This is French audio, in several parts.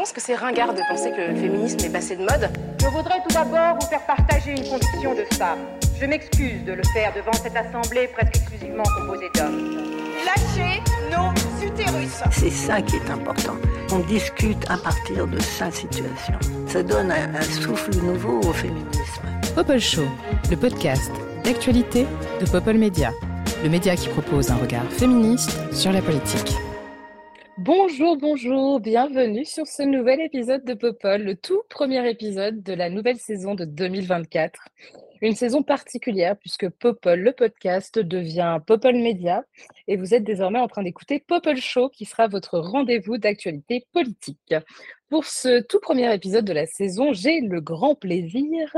pense que c'est ringard de penser que le féminisme est passé de mode. Je voudrais tout d'abord vous faire partager une conviction de femme. Je m'excuse de le faire devant cette assemblée presque exclusivement composée d'hommes. Lâchez nos utérus. C'est ça qui est important. On discute à partir de sa situation. Ça donne un, un souffle nouveau au féminisme. Popol Show, le podcast d'actualité de Popol Media, le média qui propose un regard féministe sur la politique. Bonjour, bonjour, bienvenue sur ce nouvel épisode de Popol, le tout premier épisode de la nouvelle saison de 2024. Une saison particulière puisque Popol, le podcast, devient Popol Media et vous êtes désormais en train d'écouter Popol Show qui sera votre rendez-vous d'actualité politique. Pour ce tout premier épisode de la saison, j'ai le grand plaisir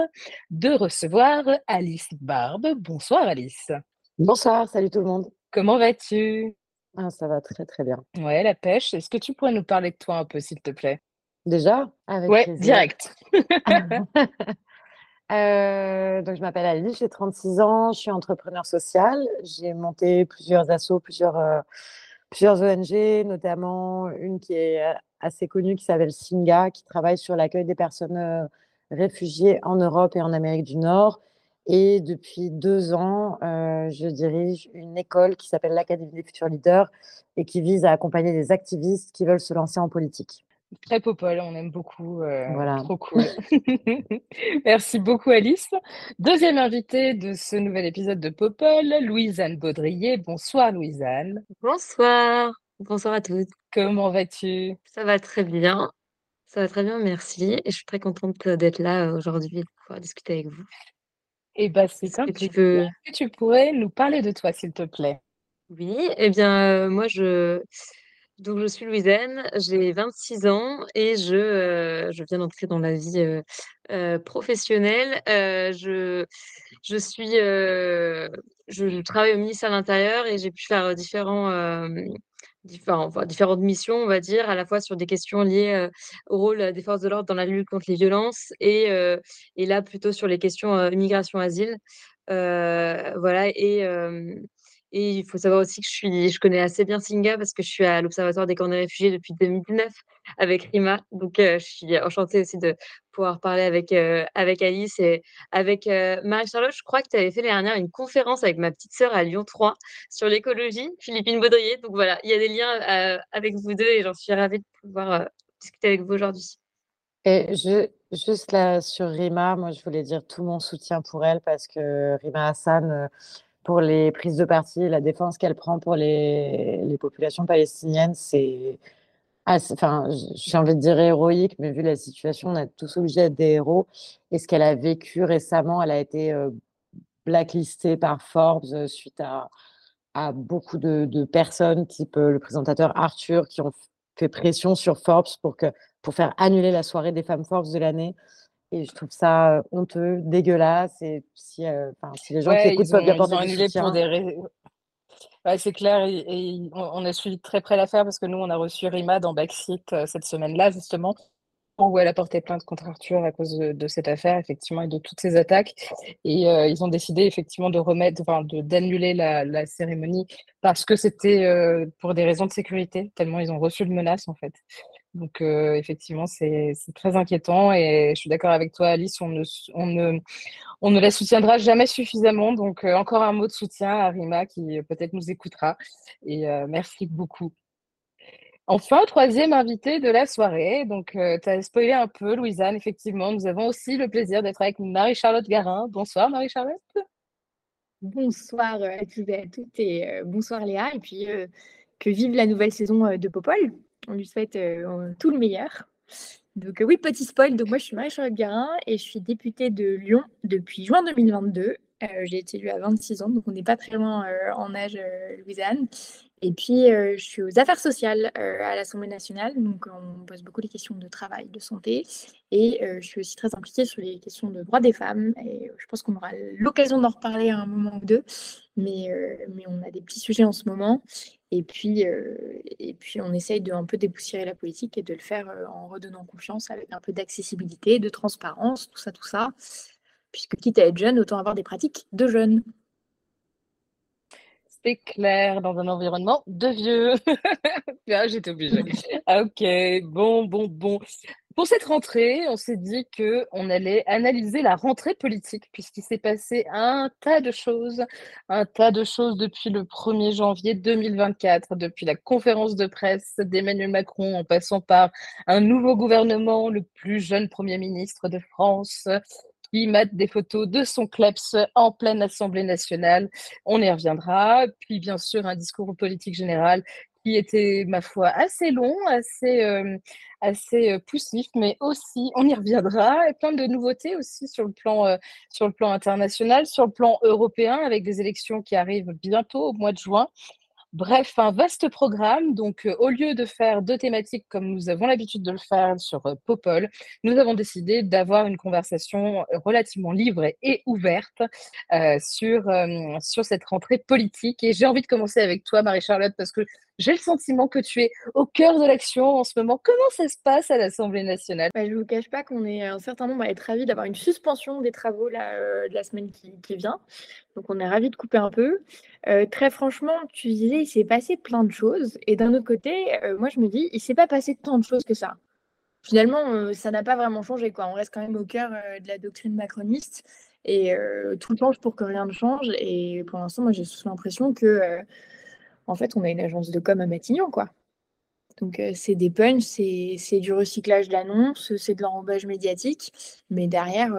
de recevoir Alice Barbe. Bonsoir Alice. Bonsoir, salut tout le monde. Comment vas-tu? Ah, ça va très très bien. Ouais, la pêche. Est-ce que tu pourrais nous parler de toi un peu, s'il te plaît? Déjà? Avec Ouais, plaisir. direct. euh, donc, je m'appelle Alice, j'ai 36 ans, je suis entrepreneur social. J'ai monté plusieurs assos, plusieurs, euh, plusieurs ONG, notamment une qui est euh, assez connue qui s'appelle Singa, qui travaille sur l'accueil des personnes réfugiées en Europe et en Amérique du Nord et depuis deux ans, euh, je dirige une école qui s'appelle l'Académie des futurs leaders et qui vise à accompagner des activistes qui veulent se lancer en politique. Très popole, on aime beaucoup. Euh, voilà. Trop cool. Merci beaucoup, Alice. Deuxième invitée de ce nouvel épisode de Popol, Louise-Anne Baudrier. Bonsoir, Louise-Anne. Bonsoir. Bonsoir à toutes. Comment vas-tu? Ça va très bien. Ça va très bien, merci. Et je suis très contente d'être là euh, aujourd'hui et de pouvoir discuter avec vous. Eh bien, c'est simple. Tu peux... Est-ce que tu pourrais nous parler de toi, s'il te plaît? Oui, eh bien, moi, je... Donc, je suis Louisaine, j'ai 26 ans et je, je viens d'entrer dans la vie professionnelle. je, je suis, je travaille au ministère de l'Intérieur et j'ai pu faire différents, différentes missions, on va dire, à la fois sur des questions liées au rôle des forces de l'ordre dans la lutte contre les violences et, là plutôt sur les questions immigration-asile. voilà, et il faut savoir aussi que je, connais assez bien Singa parce que je suis à l'Observatoire des camps des réfugiés depuis 2019 avec Rima. Donc, je suis enchantée aussi de pouvoir parler avec, avec Alice et avec Marie-Charlotte. Je crois que tu avais fait l'année dernière une conférence avec ma petite sœur à Lyon 3 sur l'écologie, Philippine Baudrier. Donc, voilà, il y a des liens avec vous deux et j'en suis ravie de pouvoir discuter avec vous aujourd'hui. Et juste là sur Rima, moi, je voulais dire tout mon soutien pour elle parce que Rima Hassan pour les prises de parti, la défense qu'elle prend pour les, populations palestiniennes, c'est. Enfin, j'ai envie de dire héroïque, mais vu la situation, on a tous obligés d'être des héros. Et ce qu'elle a vécu récemment, elle a été euh, blacklistée par Forbes euh, suite à, à beaucoup de, de, personnes, type euh, le présentateur Arthur, qui ont fait pression sur Forbes pour, que, pour faire annuler la soirée des femmes Forbes de l'année. Et je trouve ça honteux, dégueulasse. Et si, si les gens qui écoutent peuvent bien porter du soutien. Pour des Ouais, c'est clair, et, on, a suivi très près l'affaire parce que nous, on a reçu Rima dans Backseat cette semaine-là, justement, où elle a porté plainte contre Arthur à cause de, cette affaire, effectivement, et de toutes ces attaques. Et ils ont décidé, effectivement, de remettre, enfin, d'annuler la, la, cérémonie parce que c'était pour des raisons de sécurité, tellement ils ont reçu de menaces, en fait. Donc, effectivement, c'est très inquiétant et je suis d'accord avec toi, Alice, on ne, on, ne, on ne la soutiendra jamais suffisamment. Donc, encore un mot de soutien à Rima qui peut-être nous écoutera. Et merci beaucoup. Enfin, troisième invité de la soirée. Donc, tu as spoilé un peu, Louisanne. Effectivement, nous avons aussi le plaisir d'être avec Marie-Charlotte Garin. Bonsoir, Marie-Charlotte. Bonsoir à tous et à toutes et bonsoir Léa. Et puis, que vive la nouvelle saison de Popol. On lui souhaite euh, tout le meilleur. Donc euh, oui, petit spoil, donc moi je suis Marie-Charlotte Garin et je suis députée de Lyon depuis juin 2022. Euh, j'ai été élue à 26 ans, donc on n'est pas très loin en âge, Louisanne. Et puis, je suis aux affaires sociales à l'Assemblée nationale, donc on pose beaucoup les questions de travail, de santé. Et je suis aussi très impliquée sur les questions de droits des femmes. Et je pense qu'on aura l'occasion d'en reparler à un moment ou deux. Mais, mais on a des petits sujets en ce moment. Et puis, et puis on essaye de un peu dépoussiérer la politique et de le faire en redonnant confiance avec un peu d'accessibilité, de transparence, tout ça, tout ça. Puisque quitte à être jeune, autant avoir des pratiques de jeunes. C'est clair, dans un environnement de vieux. ah, j'étais obligée. Ok, bon, bon, bon. Pour cette rentrée, on s'est dit que on allait analyser la rentrée politique, puisqu'il s'est passé un tas de choses, un tas de choses depuis le 1er janvier 2024, depuis la conférence de presse d'Emmanuel Macron, en passant par un nouveau gouvernement, le plus jeune Premier ministre de France, qui mate des photos de son kleps en pleine Assemblée nationale. On y reviendra. Puis, bien sûr, un discours politique général qui était, ma foi, assez long, assez, euh, euh, poussif, mais aussi, on y reviendra, et plein de nouveautés aussi sur le, plan, euh, sur le plan international, sur le plan européen, avec des élections qui arrivent bientôt au mois de juin. Bref, un vaste programme. Donc, euh, au lieu de faire deux thématiques comme nous avons l'habitude de le faire sur euh, Popol, nous avons décidé d'avoir une conversation euh, relativement libre et, ouverte sur, sur cette rentrée politique. Et j'ai envie de commencer avec toi, Marie-Charlotte, parce que j'ai le sentiment que tu es au cœur de l'action en ce moment. Comment ça se passe à l'Assemblée nationale? Bah, Je ne vous cache pas qu'on est un certain nombre à être ravis d'avoir une suspension des travaux de la semaine qui, vient. Donc on est ravis de couper un peu. Euh, très franchement, tu disais, il s'est passé plein de choses. Et d'un autre côté, euh, moi je me dis, il s'est pas passé tant de choses que ça. Finalement, euh, ça n'a pas vraiment changé. On reste quand même au cœur de la doctrine macroniste. Et tout change pour que rien ne change. Et pour l'instant, moi j'ai l'impression que en fait, on a une agence de com à Matignon. quoi. Donc c'est des punchs, c'est du recyclage d'annonces, c'est de l'enrobage médiatique. Mais derrière,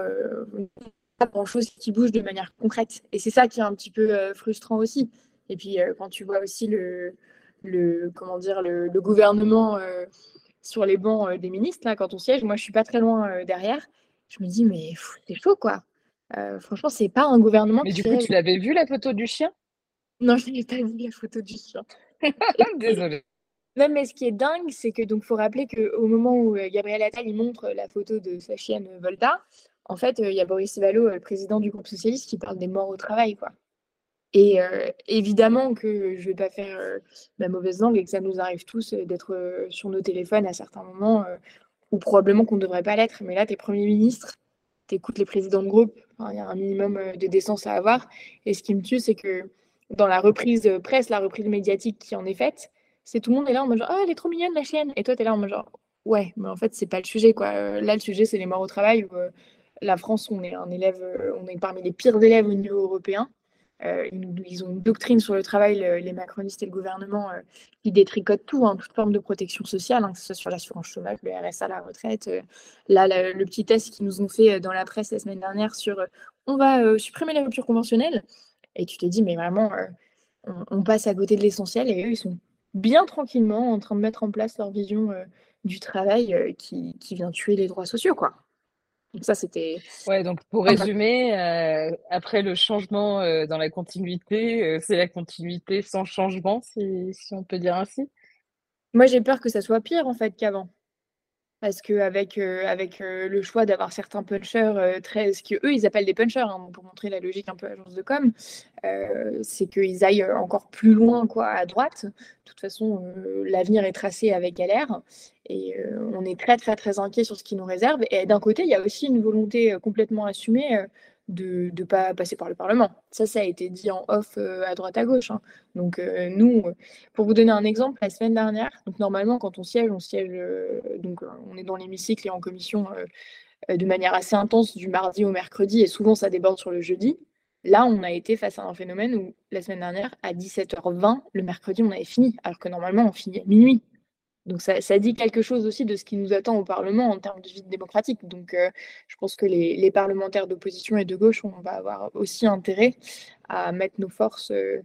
grand-chose qui bouge de manière concrète. Et c'est ça qui est un petit peu euh, frustrant aussi. Et puis euh, quand tu vois aussi le, le comment dire, le, gouvernement euh, sur les bancs des ministres, là, quand on siège, moi je suis pas très loin derrière, je me dis mais c'est chaud quoi. franchement, c'est pas un gouvernement. Mais du coup, tu l'avais vu la photo du chien? Non, je n'avais pas vu la photo du chien. Désolée. Non, mais ce qui est dingue, c'est que donc faut rappeler qu'au moment où Gabriel Attal il montre la photo de sa chienne Volta, en fait, il y a Boris Vallot, le président du groupe socialiste, qui parle des morts au travail, quoi. Et évidemment que je ne vais pas faire ma mauvaise langue et que ça nous arrive tous d'être sur nos téléphones à certains moments, ou probablement qu'on ne devrait pas l'être. Mais là, tu es Premier ministre, tu écoutes les présidents de groupe, il y a un minimum de décence à avoir. Et ce qui me tue, c'est que dans la reprise presse, la reprise médiatique qui en est faite, c'est tout le monde est là en mode genre, ah, elle est trop mignonne la chienne. Et toi, tu es là en mode genre, ouais, mais en fait, c'est pas le sujet, quoi. Là, le sujet, c'est les morts au travail la France, on est un élève, euh, on est parmi les pires élèves au niveau européen. Euh, ils, ont une doctrine sur le travail, les macronistes et le gouvernement, euh, qui détricotent tout, hein, toute forme de protection sociale, hein, que ce soit sur l'assurance chômage, le RSA, la retraite. là, le petit test qu'ils nous ont fait dans la presse la semaine dernière sur on va supprimer les ruptures conventionnelles. Et tu t'es dit, mais vraiment, on, passe à côté de l'essentiel et eux, ils sont bien tranquillement en train de mettre en place leur vision du travail qui, qui vient tuer les droits sociaux, quoi. Donc ça, c'était... Ouais, donc pour résumer, euh, après le changement euh, dans la continuité, euh, c'est la continuité sans changement, si, si on peut dire ainsi. Moi, j'ai peur que ça soit pire, en fait, qu'avant. Parce qu'avec avec, le choix d'avoir certains punchers, très, ce qu'eux, ils appellent des punchers, hein, pour montrer la logique un peu agence de com, c'est qu'ils aillent encore plus loin quoi, à droite. De toute façon, l'avenir est tracé avec LR. Et on est très, très, très inquiet sur ce qui nous réserve. Et d'un côté, il y a aussi une volonté complètement assumée de ne pas passer par le Parlement. Ça, ça a été dit en off euh, à droite à gauche. Hein. Donc euh, nous, pour vous donner un exemple, la semaine dernière, normalement quand on siège, on siège, euh, donc on est dans l'hémicycle et en commission de manière assez intense du mardi au mercredi et souvent ça déborde sur le jeudi. Là, on a été face à un phénomène où la semaine dernière, à 17h20, le mercredi, on avait fini, alors que normalement on finit à minuit. Donc ça, dit quelque chose aussi de ce qui nous attend au Parlement en termes de vie démocratique. Donc euh, je pense que les, parlementaires d'opposition et de gauche, on va avoir aussi intérêt à mettre nos forces euh,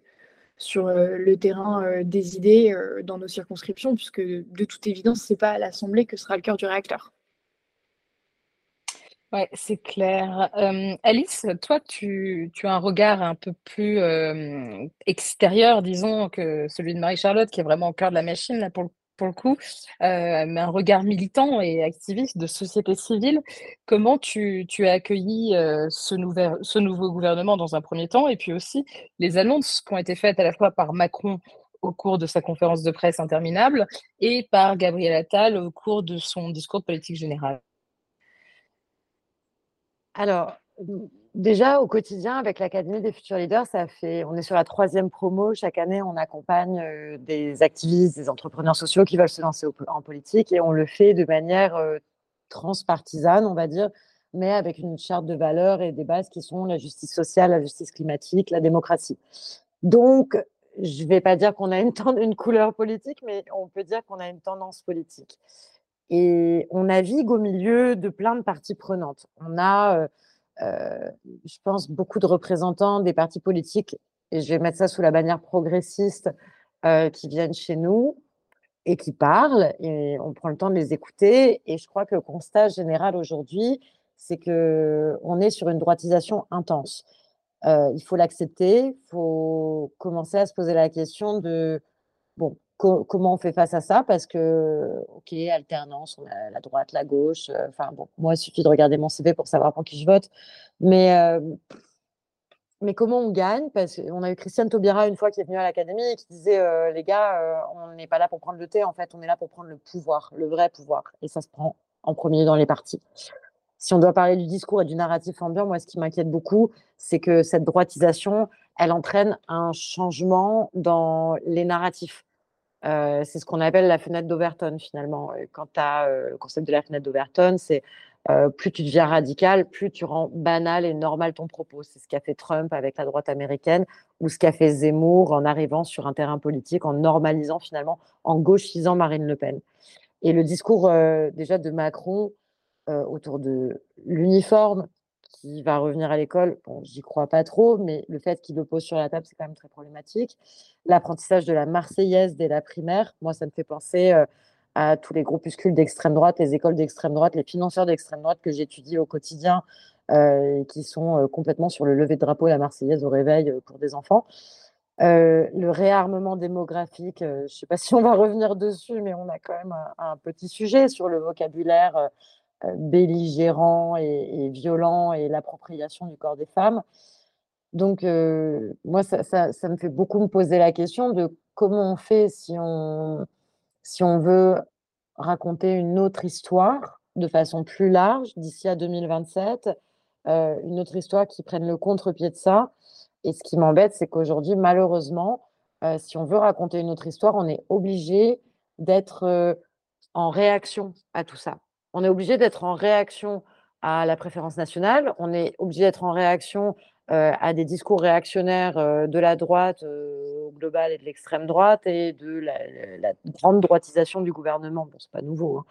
sur euh, le terrain des idées dans nos circonscriptions, puisque de toute évidence, ce n'est pas l'Assemblée que sera le cœur du réacteur. Oui, c'est clair. Alice, toi, tu, tu, as un regard un peu plus extérieur, disons, que celui de Marie-Charlotte, qui est vraiment au cœur de la machine là, pour le pour le coup, euh, mais un regard militant et activiste de société civile. Comment tu, as accueilli euh, ce, ce nouveau gouvernement dans un premier temps et puis aussi les annonces qui ont été faites à la fois par Macron au cours de sa conférence de presse interminable et par Gabriel Attal au cours de son discours politique général? Alors, Déjà, au quotidien, avec l'Académie des futurs leaders, ça fait, on est sur la troisième promo. Chaque année, on accompagne des activistes, des entrepreneurs sociaux qui veulent se lancer en politique et on le fait de manière transpartisane, on va dire, mais avec une charte de valeurs et des bases qui sont la justice sociale, la justice climatique, la démocratie. Donc, je ne vais pas dire qu'on a une, couleur politique, mais on peut dire qu'on a une tendance politique. Et on navigue au milieu de plein de parties prenantes. On a, euh, euh, je pense, beaucoup de représentants des partis politiques, et je vais mettre ça sous la bannière progressiste, euh, qui viennent chez nous et qui parlent, et on prend le temps de les écouter. Et je crois que le constat général aujourd'hui, c'est qu'on est sur une droitisation intense. Euh, il faut l'accepter, il faut commencer à se poser la question de bon, comment on fait face à ça? Parce que, ok, alternance, on a la droite, la gauche. Euh, enfin, bon, moi, il suffit de regarder mon CV pour savoir pour qui je vote. Mais, euh, mais comment on gagne? Parce qu'on a eu Christiane Taubira une fois qui est venue à l'Académie et qui disait les gars, on n'est pas là pour prendre le thé, en fait, on est là pour prendre le pouvoir, le vrai pouvoir. Et ça se prend en premier dans les partis si on doit parler du discours et du narratif ambiant, moi, ce qui m'inquiète beaucoup, c'est que cette droitisation, elle entraîne un changement dans les narratifs. C'est ce qu'on appelle la fenêtre d'Overton, finalement. Quant à le concept de la fenêtre d'Overton, c'est plus tu deviens radical, plus tu rends banal et normal ton propos. C'est ce qu'a fait Trump avec la droite américaine ou ce qu'a fait Zemmour en arrivant sur un terrain politique, en normalisant finalement, en gauchisant Marine Le Pen. Et le discours déjà de Macron, autour de l'uniforme qui va revenir à l'école. J'y crois pas trop, mais le fait qu'il le pose sur la table, c'est quand même très problématique. L'apprentissage de la Marseillaise dès la primaire, moi, ça me fait penser euh, à tous les groupuscules d'extrême droite, les écoles d'extrême droite, les financeurs d'extrême droite que j'étudie au quotidien euh, qui sont complètement sur le lever de drapeau et la Marseillaise au réveil pour des enfants. le réarmement démographique, je ne sais pas si on va revenir dessus, mais on a quand même un, petit sujet sur le vocabulaire euh, belligérant et, violent et l'appropriation du corps des femmes. Donc, euh, moi, ça, ça, me fait beaucoup me poser la question de comment on fait si on, si on veut raconter une autre histoire de façon plus large d'ici à 2027, euh, une autre histoire qui prenne le contre-pied de ça. Et ce qui m'embête, c'est qu'aujourd'hui, malheureusement, si on veut raconter une autre histoire, on est obligé d'être en réaction à tout ça on est obligé d'être en réaction à la préférence nationale, on est obligé d'être en réaction euh, à des discours réactionnaires euh, de la droite euh, au global et de l'extrême droite et de la, grande droitisation du gouvernement. Bon, c'est pas nouveau. Hein.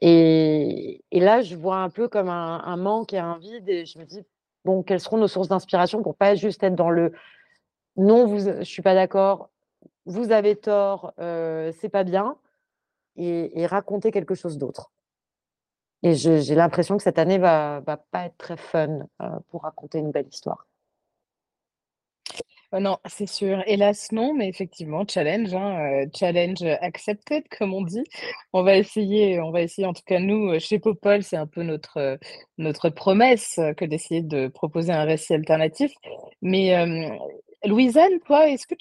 Et, là, je vois un peu comme un, manque et un vide et je me dis, bon, quelles seront nos sources d'inspiration pour pas juste être dans le non, vous, je suis pas d'accord, vous avez tort, c'est pas bien, et raconter quelque chose d'autre. Et j'ai l'impression que cette année va, va pas être très fun euh, pour raconter une belle histoire. Oh non, c'est sûr. Hélas, non, mais effectivement, challenge, hein, euh, challenge accepted, comme on dit. On va essayer, on va essayer, en tout cas, nous, chez Popol, c'est un peu notre, notre promesse que d'essayer de proposer un récit alternatif. Mais Louisanne, toi, est-ce que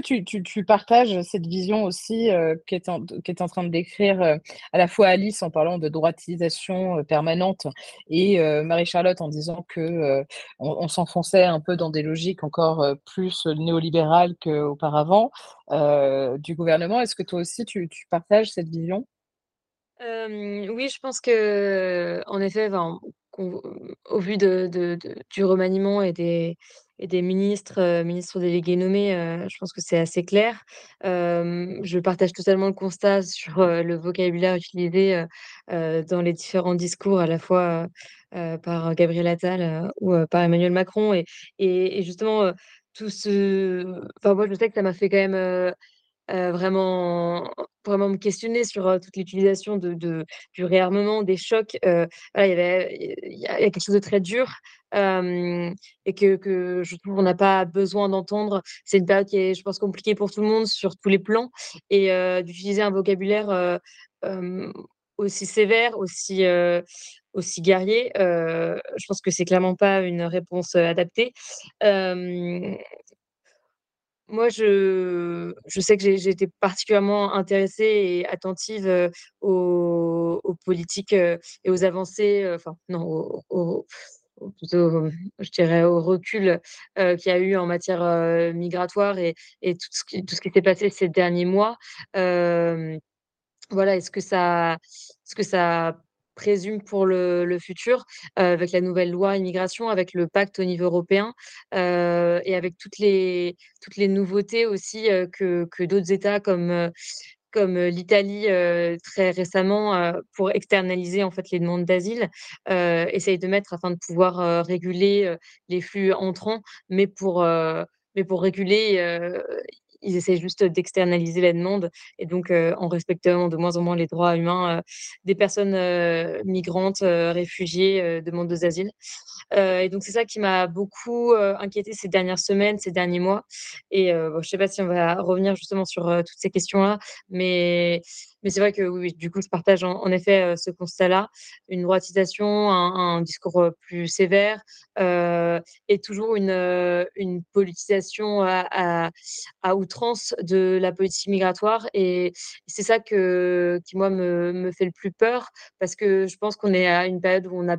tu, partages cette vision aussi euh, qu'est en, train de décrire euh, à la fois Alice en parlant de droitisation euh, permanente et Marie-Charlotte en disant que on, s'enfonçait un peu dans des logiques encore plus néolibérales qu'auparavant du gouvernement. Est-ce que toi aussi tu, partages cette vision? Oui, je pense que, en effet, au vu du remaniement et des, et des ministres, euh, ministres délégués nommés, euh, je pense que c'est assez clair. je partage totalement le constat sur euh, le vocabulaire utilisé dans les différents discours, à la fois par Gabriel Attal ou par Emmanuel Macron. Et, et, justement, tout ce. Enfin, moi, je sais que ça m'a fait quand même. Vraiment, vraiment me questionner sur toute l'utilisation de, du réarmement, des chocs. voilà, il y, y a quelque chose de très dur et que, que, je trouve qu'on n'a pas besoin d'entendre. C'est une période qui est, je pense, compliquée pour tout le monde sur tous les plans et d'utiliser un vocabulaire aussi sévère, aussi, aussi guerrier, je pense que c'est clairement pas une réponse adaptée. Moi, je, je sais que j'ai été particulièrement intéressée et attentive aux, politiques et aux avancées, enfin, non, plutôt, je dirais, au recul qu'il y a eu en matière migratoire et, et, tout ce qui, qui s'est passé ces derniers mois. voilà, est-ce que ça, est-ce que ça présume pour le, futur avec la nouvelle loi immigration, avec le pacte au niveau européen et avec toutes les, toutes les nouveautés aussi que, que d'autres États comme comme l'Italie très récemment pour externaliser en fait les demandes d'asile, essaye de mettre afin de pouvoir réguler les flux entrants, mais pour mais pour réguler, ils essaient juste d'externaliser la demande et donc en respectant de moins en moins les droits humains des personnes migrantes, réfugiées, demandeuses d'asile. et donc c'est ça qui m'a beaucoup inquiété ces dernières semaines, ces derniers mois. Et je ne sais pas si on va revenir justement sur toutes ces questions-là, mais mais c'est vrai que oui, du coup, je partage en, effet ce constat-là. Une droitisation, un, discours plus sévère et toujours une, une politisation à, à, outrance de la politique migratoire. Et c'est ça que, qui, moi, me, me fait le plus peur parce que je pense qu'on est à une période où on a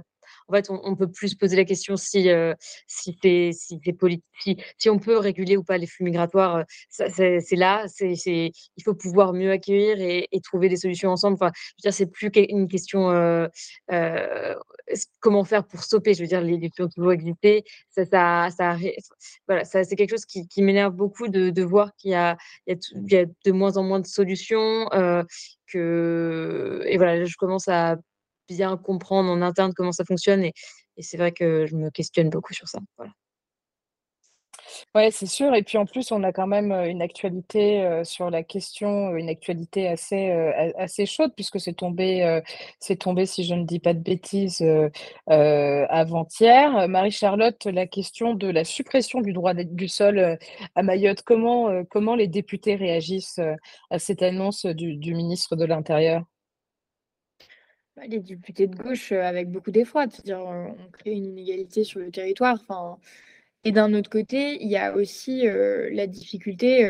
en fait, on, peut plus se poser la question si, euh, si, si, on peut réguler ou pas les flux migratoires. Euh, c'est là, c'est il faut pouvoir mieux accueillir et, trouver des solutions ensemble. Enfin, je veux dire, c'est plus une question euh, comment faire pour stopper. Je veux dire, les, flux ont toujours existé. Ça, c'est quelque chose qui, m'énerve beaucoup de, voir qu'il y, a de moins en moins de solutions. que, et voilà, je commence à bien comprendre en interne comment ça fonctionne. Et, c'est vrai que je me questionne beaucoup sur ça. Ouais, c'est sûr. Et puis en plus, on a quand même une actualité sur la question, une actualité assez, assez chaude, puisque c'est tombé, tombé, si je ne dis pas de bêtises, avant-hier. Marie-Charlotte, la question de la suppression du droit du sol à Mayotte, comment, comment les députés réagissent à cette annonce du ministre de l'Intérieur? Bah, les députés de gauche, avec beaucoup d'effroi, c'est-à-dire on crée une inégalité sur le territoire. Et d'un autre côté, il y a aussi la difficulté,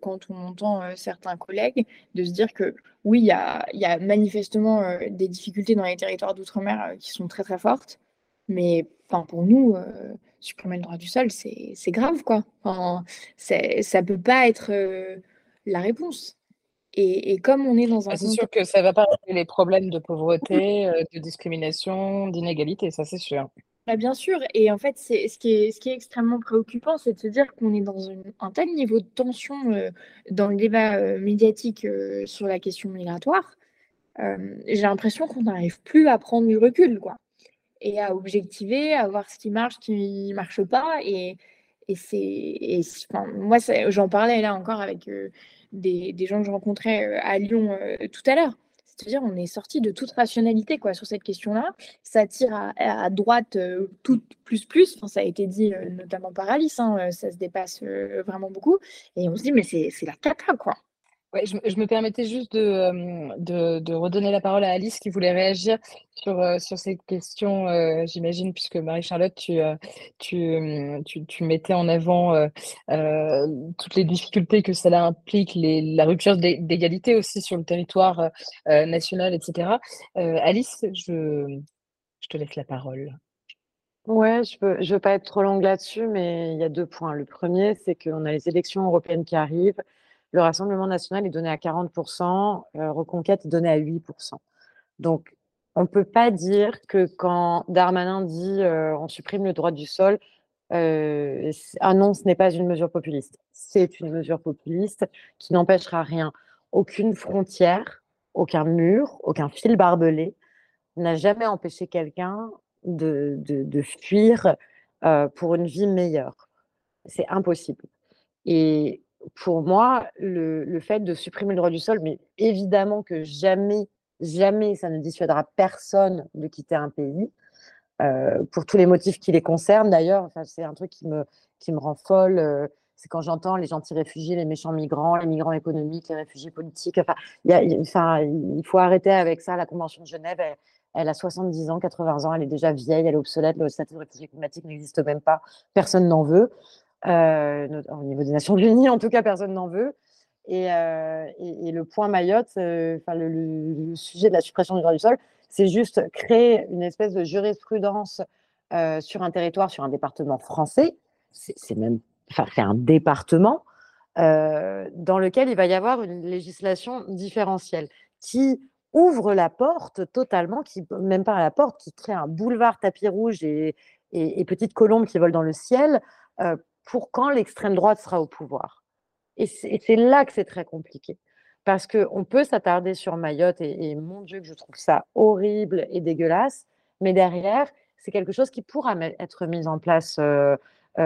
quand on entend certains collègues, de se dire que oui, il y a, manifestement des difficultés dans les territoires d'outre-mer qui sont très très fortes, mais pour nous, supprimer le droit du sol, c'est grave, quoi. Enfin, ça peut pas être la réponse. Et, comme on est dans un... Ah, c'est sûr que ça ne va pas régler les problèmes de pauvreté, euh, de discrimination, d'inégalité, ça c'est sûr. Bah, bien sûr, et en fait, c'est, ce, qui est, ce qui est extrêmement préoccupant, c'est de se dire qu'on est dans un tel niveau de tension euh, dans le débat euh, médiatique sur la question migratoire. j'ai l'impression qu'on n'arrive plus à prendre du recul, quoi, et à objectiver, à voir ce qui marche, ce qui ne marche pas. Et, et c'est, enfin, moi, j'en parlais là encore avec des, gens que je rencontrais euh, à Lyon euh, tout à l'heure. C'est-à-dire, on est sorti de toute rationalité quoi, sur cette question-là. Ça tire à, droite euh, tout plus plus. ça a été dit notamment par Alice. Hein, ça se dépasse vraiment beaucoup. Et on se dit, mais c'est la cata, quoi. Ouais, je, me permettais juste de, de, de, redonner la parole à Alice qui voulait réagir sur, sur ces questions, j'imagine, puisque Marie-Charlotte, tu, tu, tu, tu, mettais en avant euh, toutes les difficultés que cela implique, les, la rupture d'égalité aussi sur le territoire national, etc. Alice, je, je te laisse la parole. Ouais, je ne je veux pas être trop longue là-dessus, mais il y a deux points. Le premier, c'est qu'on a les élections européennes qui arrivent le Rassemblement national est donné à 40%, euh, Reconquête est donné à 8%. Donc, on ne peut pas dire que quand Darmanin dit euh, on supprime le droit du sol, euh, ah non, ce n'est pas une mesure populiste. C'est une mesure populiste qui n'empêchera rien. Aucune frontière, aucun mur, aucun fil barbelé n'a jamais empêché quelqu'un de, de, de, fuir pour une vie meilleure. C'est impossible. Et pour moi, le, fait de supprimer le droit du sol, mais évidemment que jamais, jamais ça ne dissuadera personne de quitter un pays, euh, pour tous les motifs qui les concernent d'ailleurs. C'est un truc qui me, qui me rend folle. Euh, c'est quand j'entends les gentils réfugiés, les méchants migrants, les migrants économiques, les réfugiés politiques. Enfin, il faut arrêter avec ça. La Convention de Genève, elle, a 70 ans, 80 ans, elle est déjà vieille, elle est obsolète. Le statut de réfugié climatique n'existe même pas. Personne n'en veut. Euh, au niveau des Nations Unies, en tout cas, personne n'en veut. Et, euh, le point Mayotte, euh, enfin le, sujet de la suppression du droit du sol, c'est juste créer une espèce de jurisprudence sur un territoire, sur un département français, c'est même, enfin, c'est un département dans lequel il va y avoir une législation différentielle qui ouvre la porte totalement, qui même pas la porte, qui crée un boulevard tapis rouge et, petites colombes qui volent dans le ciel pour quand l'extrême droite sera au pouvoir. Et c'est là que c'est très compliqué. Parce qu'on peut s'attarder sur Mayotte, et, mon Dieu, que je trouve ça horrible et dégueulasse, mais derrière, c'est quelque chose qui pourra être mis en place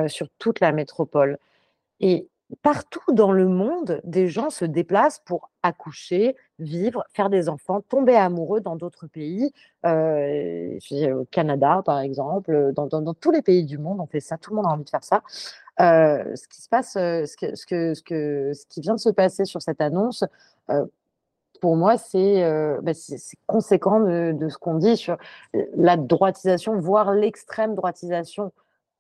sur toute la métropole. Et partout dans le monde, des gens se déplacent pour accoucher, vivre, faire des enfants, tomber amoureux dans d'autres pays. Euh, au Canada, par exemple, dans, tous les pays du monde, on fait ça. Tout le monde a envie de faire ça. Euh, ce qui se passe, euh, ce, que, ce, que, ce, qui vient de se passer sur cette annonce, pour moi, bah, c'est conséquent de, ce qu'on dit sur la droitisation, voire l'extrême droitisation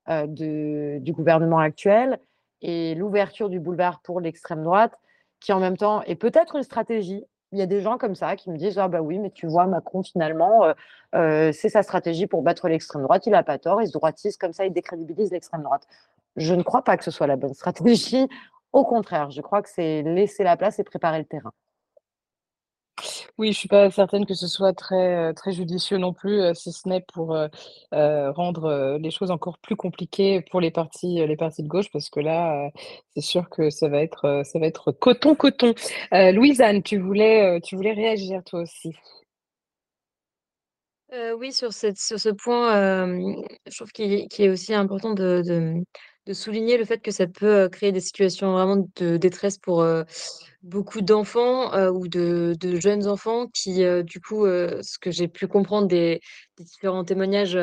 du gouvernement actuel et l'ouverture du boulevard pour l'extrême droite, qui en même temps est peut-être une stratégie. Il y a des gens comme ça qui me disent Ah, bah oui, mais tu vois, Macron, finalement, euh, euh, c'est sa stratégie pour battre l'extrême droite. Il n'a pas tort, il se droitise comme ça, il décrédibilise l'extrême droite. Je ne crois pas que ce soit la bonne stratégie. Au contraire, je crois que c'est laisser la place et préparer le terrain. Oui, je suis pas certaine que ce soit très, très judicieux non plus, si ce n'est pour, rendre, les choses encore plus compliquées pour les partis, les partis de gauche parce que là, c'est sûr que ça va être, ça va être coton, coton. Louise-Anne, tu voulais, tu voulais réagir toi aussi? oui, sur cette sur ce point, je trouve qu'il est aussi important de de souligner le fait que ça peut, créer des situations vraiment de détresse pour, beaucoup d'enfants, ou de de jeunes enfants qui, du coup, ce que j'ai pu comprendre des différents témoignages,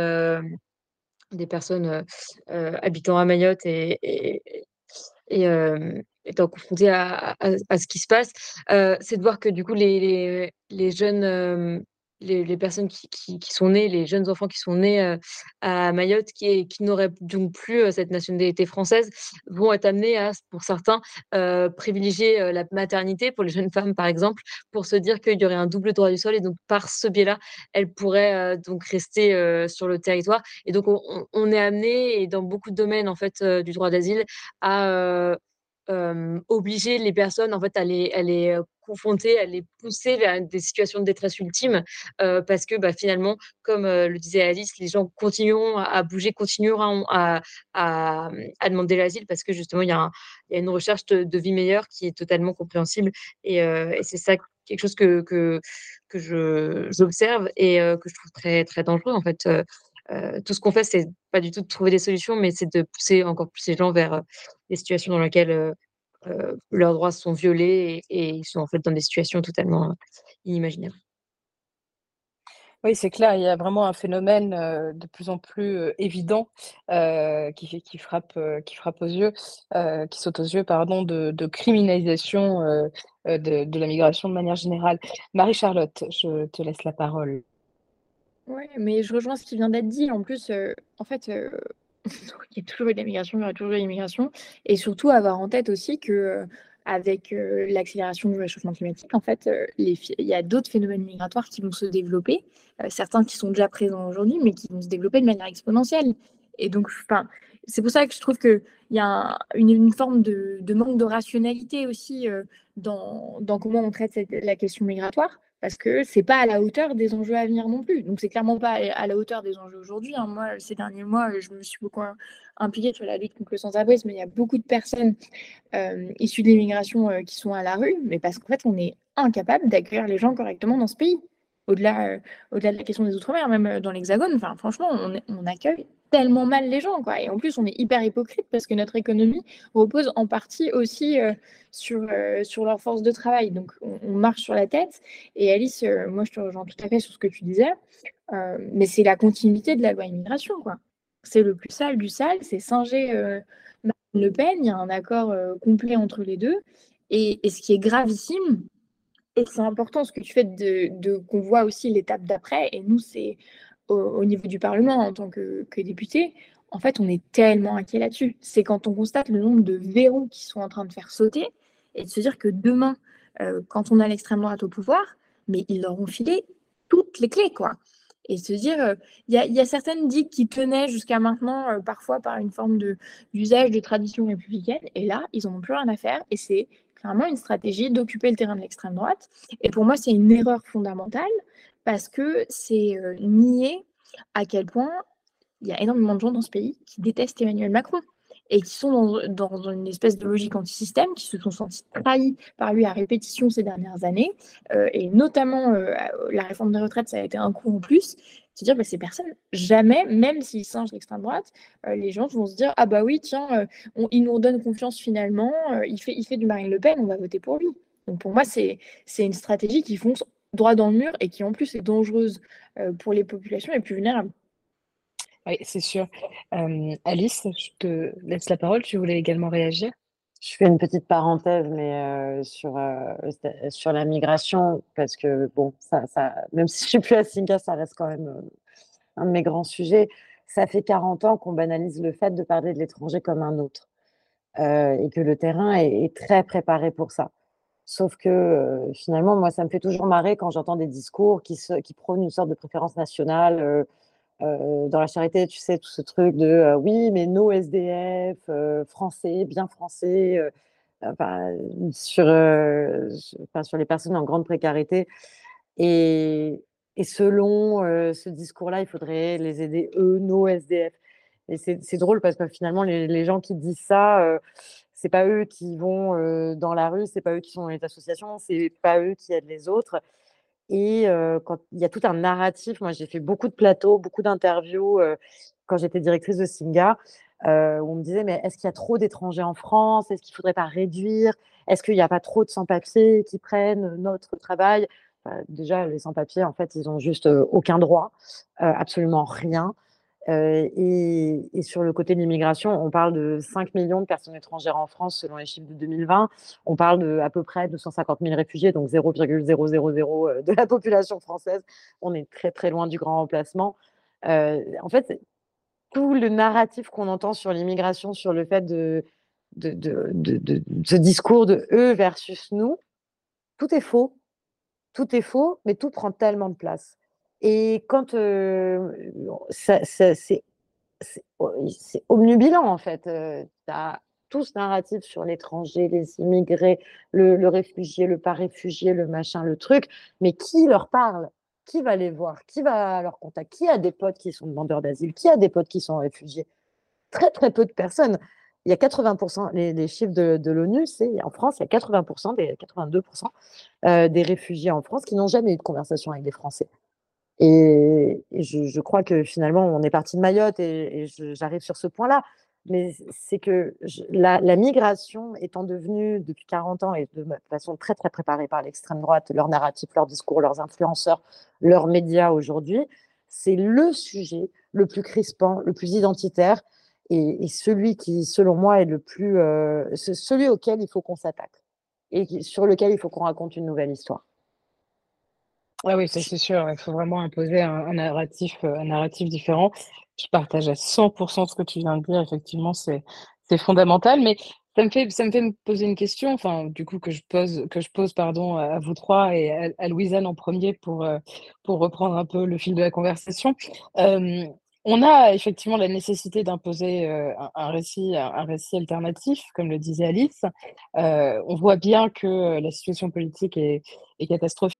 des personnes, habitant à Mayotte et étant confrontées à ce qui se passe, c'est de voir que du coup les les jeunes, les, personnes qui, sont nées, les jeunes enfants qui sont nés euh, à Mayotte, qui, qui n'auraient donc plus euh, cette nationalité française, vont être amenés à, pour certains, euh, privilégier la maternité, pour les jeunes femmes par exemple, pour se dire qu'il y aurait un double droit du sol et donc par ce biais-là, elles pourraient donc rester sur le territoire. Et donc on, est amené, et dans beaucoup de domaines en fait du droit d'asile, à obliger les personnes en fait à à les confronter, à les pousser vers des situations de détresse ultime parce que bah, finalement, comme le disait Alice, les gens continueront à, bouger, continueront à, demander l'asile parce que justement, il y, a une recherche de, vie meilleure qui est totalement compréhensible et, c'est ça quelque chose que, que, que j'observe et que je trouve très, très dangereux en fait. Tout ce qu'on fait, c'est pas du tout de trouver des solutions, mais c'est de pousser encore plus les gens vers des situations dans lesquelles leurs droits sont violés et, ils sont en fait dans des situations totalement inimaginables. Oui, c'est clair, il y a vraiment un phénomène de plus en plus évident qui, qui, frappe, qui frappe aux yeux, qui saute aux yeux, pardon, de, criminalisation de, de, la migration de manière générale. Marie-Charlotte, je te laisse la parole. Ouais, mais je rejoins ce qui vient d'être dit. En plus, en fait, il y a toujours eu de l'immigration, il y aura toujours eu de l'immigration. Et surtout avoir en tête aussi que, avec, l'accélération du réchauffement climatique, en fait, il y a d'autres phénomènes migratoires qui vont se développer, certains qui sont déjà présents aujourd'hui, mais qui vont se développer de manière exponentielle. Et donc c'est pour ça que je trouve qu'il y a une forme de manque de rationalité aussi, dans comment on traite la question migratoire parce que c'est pas à la hauteur des enjeux à venir non plus. Donc c'est clairement pas à la hauteur des enjeux aujourd'hui. Hein. Moi, ces derniers mois, je me suis beaucoup impliquée sur la lutte contre le sans-abrisme. Il y a beaucoup de personnes euh, issues de l'immigration euh, qui sont à la rue, mais parce qu'en fait, on est incapable d'accueillir les gens correctement dans ce pays au-delà euh, au-delà de la question des outre-mer, même euh, dans l'Hexagone, franchement, on, accueille tellement mal les gens. Quoi. Et en plus, on est hyper hypocrite parce que notre économie repose en partie aussi euh, sur, sur leur force de travail. Donc, on, marche sur la tête. Et Alice, moi, je te rejoins tout à fait sur ce que tu disais, mais c'est la continuité de la loi immigration. C'est le plus sale du sale, c'est singer Marine Le Pen. Il y a un accord complet entre les deux. Et ce qui est gravissime, et c'est important ce que tu fais de, qu'on voit aussi l'étape d'après. Et nous, c'est au, niveau du Parlement en tant que, que député. En fait, on est tellement inquiet là-dessus. C'est quand on constate le nombre de verrous qui sont en train de faire sauter et de se dire que demain, euh, quand on a l'extrême droite au pouvoir, mais ils leur ont filé toutes les clés, quoi. et se dire, il y, a certaines digues qui tenaient jusqu'à maintenant, parfois par une forme d'usage de, tradition républicaine, et là, ils n'en ont plus rien à faire, et c'est clairement une stratégie d'occuper le terrain de l'extrême droite. Et pour moi, c'est une erreur fondamentale, parce que c'est nier à quel point il y a énormément de gens dans ce pays qui détestent Emmanuel Macron et qui sont dans, une espèce de logique anti-système, qui se sont sentis trahis par lui à répétition ces dernières années, euh, et notamment euh, la réforme des retraites, ça a été un coup en plus. Se dire, bah, ces personnes, jamais, même s'ils singent l'extrême droite, euh, les gens vont se dire, ah bah oui, tiens, il nous redonne confiance finalement, il, fait, il fait du Marine Le Pen, on va voter pour lui. Donc pour moi, c'est une stratégie qui fonce droit dans le mur et qui en plus est dangereuse pour les populations les plus vulnérables. Oui, c'est sûr. Alice, je te laisse la parole. Tu voulais également réagir? Je fais une petite parenthèse, mais sur, sur la migration, parce que bon, ça, même si je suis plus à Singa, ça reste quand même un de mes grands sujets. Ça fait 40 ans qu'on banalise le fait de parler de l'étranger comme un autre, et que le terrain est, très préparé pour ça. Sauf que finalement, moi, ça me fait toujours marrer quand j'entends des discours qui, qui prônent une sorte de préférence nationale. Euh, dans la charité, tu sais, tout ce truc de euh, oui, mais nos SDF, euh, français, bien français, sur, sur les personnes en grande précarité. Et, selon ce discours-là, il faudrait les aider, eux, nos SDF. Et c'est drôle parce que finalement, les, les, gens qui disent ça, c'est pas eux qui vont dans la rue, c'est pas eux qui sont dans les associations, c'est pas eux qui aident les autres. Et quand il y a tout un narratif, moi j'ai fait beaucoup de plateaux, beaucoup d'interviews quand j'étais directrice de Singa, où on me disait mais est-ce qu'il y a trop d'étrangers en France? Est-ce qu'il ne faudrait pas réduire? Est-ce qu'il n'y a pas trop de sans-papiers qui prennent notre travail? Déjà, les sans-papiers, en fait, ils n'ont juste aucun droit, absolument rien. Euh, et, sur le côté de l'immigration, on parle de 5 millions de personnes étrangères en France selon les chiffres de 2020. On parle de à peu près 250 000 réfugiés, donc 0,000 euh, de la population française. On est très très loin du grand remplacement. Euh, en fait, tout le narratif qu'on entend sur l'immigration, sur le fait de, ce discours de eux versus nous, tout est faux. Tout est faux, mais tout prend tellement de place. Et quand c'est omnubilant, en fait, tu as tout ce narratif sur l'étranger, les immigrés, le, réfugié, le pas réfugié, le machin, le truc, mais qui leur parle? Qui va les voir? Qui va leur contact? Qui a des potes qui sont demandeurs d'asile? Qui a des potes qui sont réfugiés? Très, très peu de personnes. Il y a 80%, les, chiffres de, l'ONU, c'est en France, il y a 80%, des, 82% des réfugiés en France qui n'ont jamais eu de conversation avec des Français. Et, je, crois que finalement, on est parti de Mayotte et, j'arrive sur ce point-là. Mais c'est que la, migration étant devenue depuis 40 ans et de façon très très préparée par l'extrême droite, leur narratif, leur discours, leurs influenceurs, leurs médias aujourd'hui, c'est le sujet le plus crispant, le plus identitaire et, celui qui, selon moi, est le plus, euh, celui auquel il faut qu'on s'attaque et sur lequel il faut qu'on raconte une nouvelle histoire. Ah oui, c'est sûr. Il faut vraiment imposer un, narratif, euh, un narratif différent. Je partage à 100% ce que tu viens de dire. Effectivement, c'est fondamental. Mais ça me fait ça me fait me poser une question. Enfin, du coup, que je pose que je pose pardon à vous trois et à, à Louisanne en premier pour euh, pour reprendre un peu le fil de la conversation. on a effectivement la nécessité d'imposer euh, un, récit, récit alternatif, comme le disait Alice. on voit bien que la situation politique est catastrophique.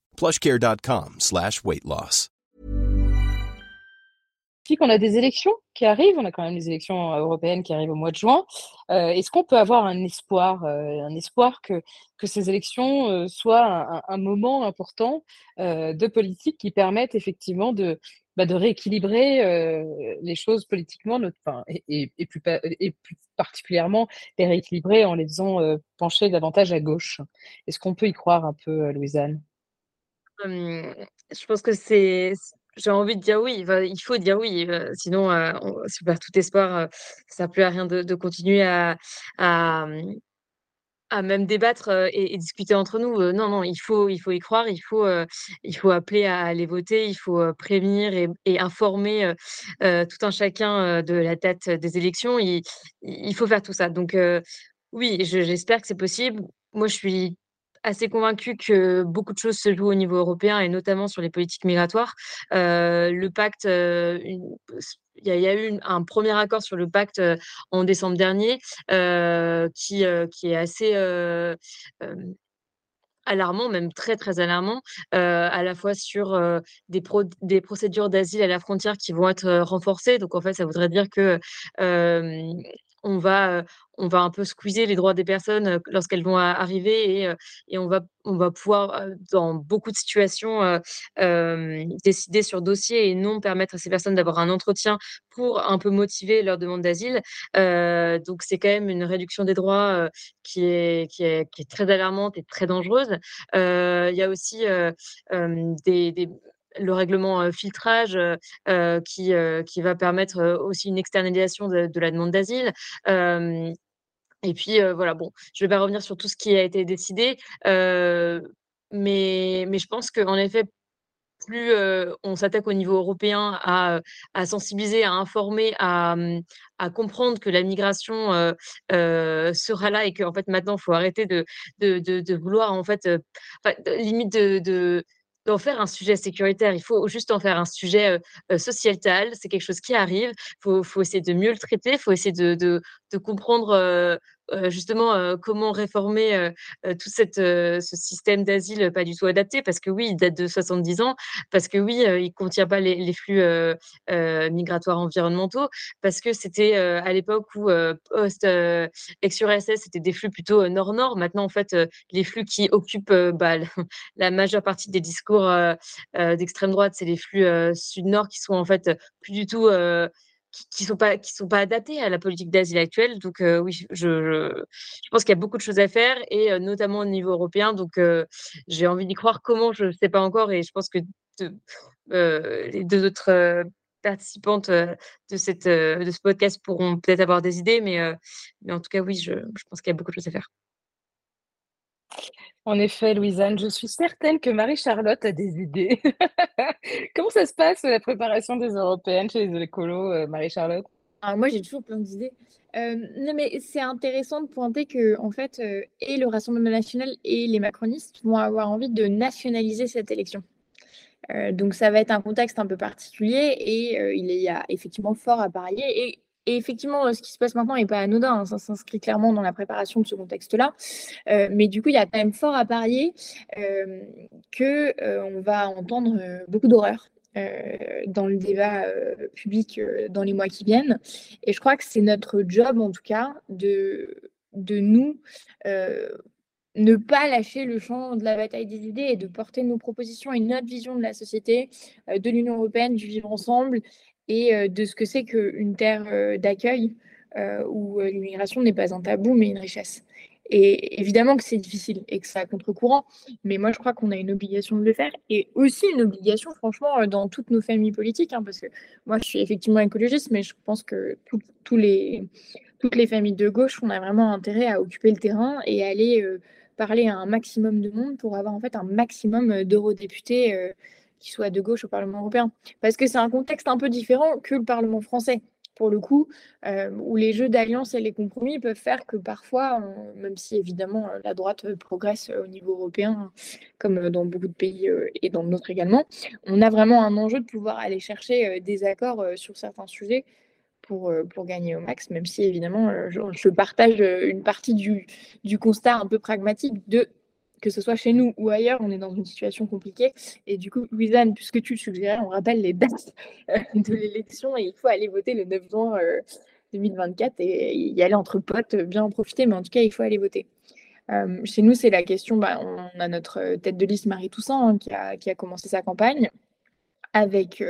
plushcare.com slash weight loss. qu'on a des élections qui arrivent, on a quand même des élections européennes qui arrivent au mois de juin. Euh, est-ce qu'on peut avoir un espoir, euh, un espoir que, que ces élections euh, soient un, moment important de politique qui permette effectivement de, bah, rééquilibrer les choses politiquement, et plus particulièrement les rééquilibrer en les faisant pencher davantage à gauche? Est-ce qu'on peut y croire un peu, Louisanne? Je pense que c'est j'ai envie de dire oui, il faut dire oui, sinon, on si on perd tout espoir, ça ne plus à rien de continuer à à, même débattre, et et discuter entre nous, non, non, il faut il faut y croire, il faut, il faut appeler à aller voter, il faut, prévenir et informer, tout un chacun, de la date des élections. Il faut faire tout ça donc oui, je j'espère que c'est possible. Moi, je suis assez convaincue que beaucoup de choses se jouent au niveau européen et notamment sur les politiques migratoires. Euh, le pacte, euh, il y, a eu un premier accord sur le pacte euh, en décembre dernier qui, qui est assez alarmant, même très très alarmant, à la fois sur des, des procédures d'asile à la frontière qui vont être renforcées. Donc en fait, ça voudrait dire que on va, on va un peu squeezer les droits des personnes lorsqu'elles vont arriver et, on, va, on va pouvoir, dans beaucoup de situations, décider sur dossier et non permettre à ces personnes d'avoir un entretien pour un peu motiver leur demande d'asile. donc c'est quand même une réduction des droits qui, est, qui, est, qui, est, très alarmante et très dangereuse. Il y a aussi des le règlement filtrage qui, qui va permettre aussi une externalisation de, la demande d'asile. et puis voilà, bon, je ne vais pas revenir sur tout ce qui a été décidé, mais, mais je pense qu'en effet, plus on s'attaque au niveau européen à, à, sensibiliser, à informer, à, mmh, à comprendre que la migration sera là et qu'en fait maintenant il faut arrêter de, de, de, vouloir en fait limite de d'en faire un sujet sécuritaire. Il faut juste en faire un sujet sociétal. C'est quelque chose qui arrive. Il faut, essayer de mieux le traiter. Il faut essayer de, de, comprendre justement euh, comment réformer euh, tout ce système d'asile pas du tout adapté, parce que oui, il date de 70 ans, parce que oui, il contient pas les, flux migratoires environnementaux, parce que c'était à l'époque où post ex URSS, c'était des flux plutôt nord-nord. Maintenant, en fait, les flux qui occupent bah, la majeure partie des discours d'extrême droite, c'est les flux sud-nord qui sont en fait plus du tout qui ne sont, pas, qui sont pas adaptés à la politique d'asile actuelle. Donc oui, je, je, pense qu'il y a beaucoup de choses à faire, et notamment au niveau européen. Donc j'ai envie d'y croire. Comment, je ne sais pas encore, et je pense que les deux autres participantes de, cette, de ce podcast pourront peut-être avoir des idées, mais, mais en tout cas, oui, je, je pense qu'il y a beaucoup de choses à faire. En effet, Louisanne, je suis certaine que Marie-Charlotte a des idées. Comment ça se passe la préparation des européennes chez les écolos, euh, Marie-Charlotte? Ah, Moi, j'ai toujours plein d'idées. Euh, non, mais c'est intéressant de pointer que, en fait, euh, et le Rassemblement national et les macronistes vont avoir envie de nationaliser cette élection. donc, ça va être un contexte un peu particulier et il y a effectivement fort à parier. Et et effectivement, ce qui se passe maintenant n'est pas anodin, hein, ça s'inscrit clairement dans la préparation de ce contexte-là. Euh, mais du coup, il y a quand même fort à parier euh, qu'on euh, va entendre beaucoup d'horreurs dans le débat public dans les mois qui viennent. Et je crois que c'est notre job, en tout cas, de, de nous ne pas lâcher le champ de la bataille des idées et de porter nos propositions et notre vision de la société, de l'Union européenne, du vivre ensemble et de ce que c'est qu'une terre d'accueil où l'immigration n'est pas un tabou mais une richesse. Et évidemment que c'est difficile et que c'est à contre-courant, mais moi je crois qu'on a une obligation de le faire et aussi une obligation, franchement, dans toutes nos familles politiques, hein, parce que moi je suis effectivement écologiste, mais je pense que tous les, toutes les familles de gauche, on a vraiment intérêt à occuper le terrain et aller parler à un maximum de monde pour avoir en fait un maximum d'eurodéputés qui soit de gauche au Parlement européen. Parce que c'est un contexte un peu différent que le Parlement français, pour le coup, euh, où les jeux d'alliance et les compromis peuvent faire que parfois, même si évidemment euh, la droite progresse au niveau européen, comme dans beaucoup de pays euh, et dans d'autres également, on a vraiment un enjeu de pouvoir aller chercher des accords sur certains sujets pour, gagner au max, même si évidemment je, partage une partie du, constat un peu pragmatique de que ce soit chez nous ou ailleurs, on est dans une situation compliquée. Et du coup, Louisanne, puisque tu le suggérais, on rappelle les dates euh, de l'élection et il faut aller voter le 9 juin 2024 euh, et y aller entre potes, bien en profiter, mais en tout cas, il faut aller voter. Euh, chez nous, c'est la question, bah, on a notre tête de liste Marie Toussaint hein, qui, a, commencé sa campagne avec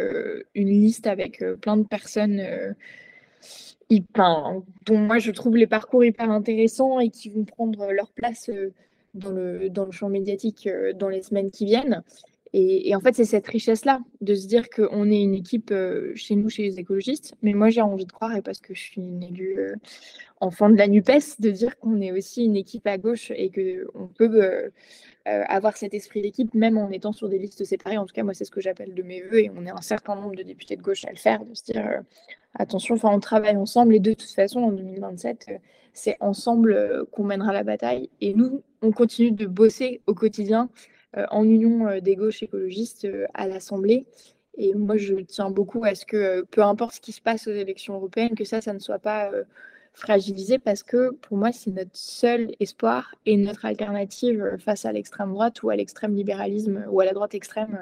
une liste avec plein de personnes dont moi je trouve les parcours hyper intéressants et qui vont prendre leur place dans le, dans le champ médiatique euh, dans les semaines qui viennent. Et, en fait, c'est cette richesse-là, de se dire qu'on est une équipe chez nous, chez les écologistes. Mais moi, j'ai envie de croire, et parce que je suis une élue enfant de la NUPES, de dire qu'on est aussi une équipe à gauche et qu'on peut avoir cet esprit d'équipe, même en étant sur des listes séparées. En tout cas, moi, c'est ce que j'appelle de mes voeux, et on est un certain nombre de députés de gauche à le faire, de se dire attention, enfin, on travaille ensemble, et de toute façon, en 2027, c'est ensemble qu'on mènera la bataille. Et nous, on continue de bosser au quotidien euh, en union euh, des gauches écologistes euh, à l'Assemblée. Et moi, je tiens beaucoup à ce que, peu importe ce qui se passe aux élections européennes, que ça, ça ne soit pas fragilisé parce que pour moi, c'est notre seul espoir et notre alternative face à l'extrême droite ou à l'extrême libéralisme ou à la droite extrême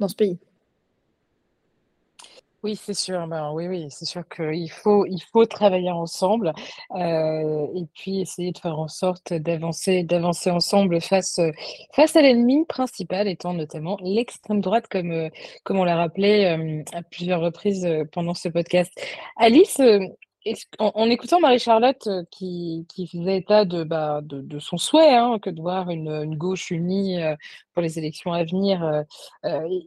dans ce pays. Oui, c'est sûr. Ben, oui, oui, c'est sûr qu'il faut, il faut travailler ensemble et puis essayer de faire en sorte d'avancer, d'avancer ensemble face, face à l'ennemi principal étant notamment l'extrême droite, comme, comme on l'a rappelé à plusieurs reprises pendant ce podcast. Alice, en, écoutant Marie-Charlotte euh, qui, faisait état de, bah, son souhait hein, que de voir une, gauche unie euh, pour les élections à venir, euh,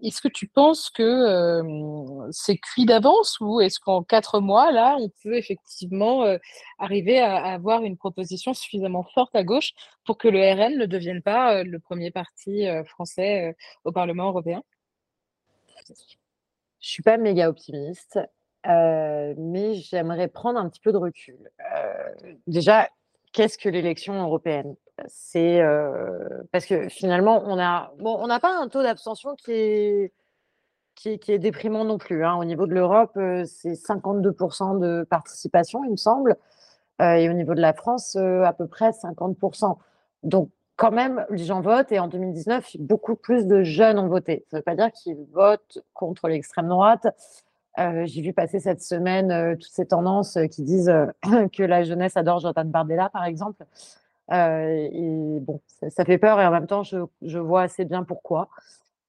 est-ce que tu penses que c'est cuit d'avance ou est-ce qu'en quatre mois, là, on peut effectivement arriver à, avoir une proposition suffisamment forte à gauche pour que le RN ne devienne pas le premier parti français au Parlement européen? Je suis pas méga optimiste. Mais j'aimerais prendre un petit peu de recul. Déjà, qu'est-ce que l'élection européenne? C'est parce que finalement, on a bon, on n'a pas un taux d'abstention qui est qui déprimant non plus. Hein. Au niveau de l'Europe, c'est 52% de participation, il me semble, et au niveau de la France, à peu près 50%. Donc quand même, les gens votent et en 2019, beaucoup plus de jeunes ont voté. Ça ne veut pas dire qu'ils votent contre l'extrême droite. Euh, j'ai vu passer cette semaine euh, toutes ces tendances euh, qui disent que la jeunesse adore Jordan Bardella, par exemple. et bon, ça, fait peur et en même temps, je, vois assez bien pourquoi.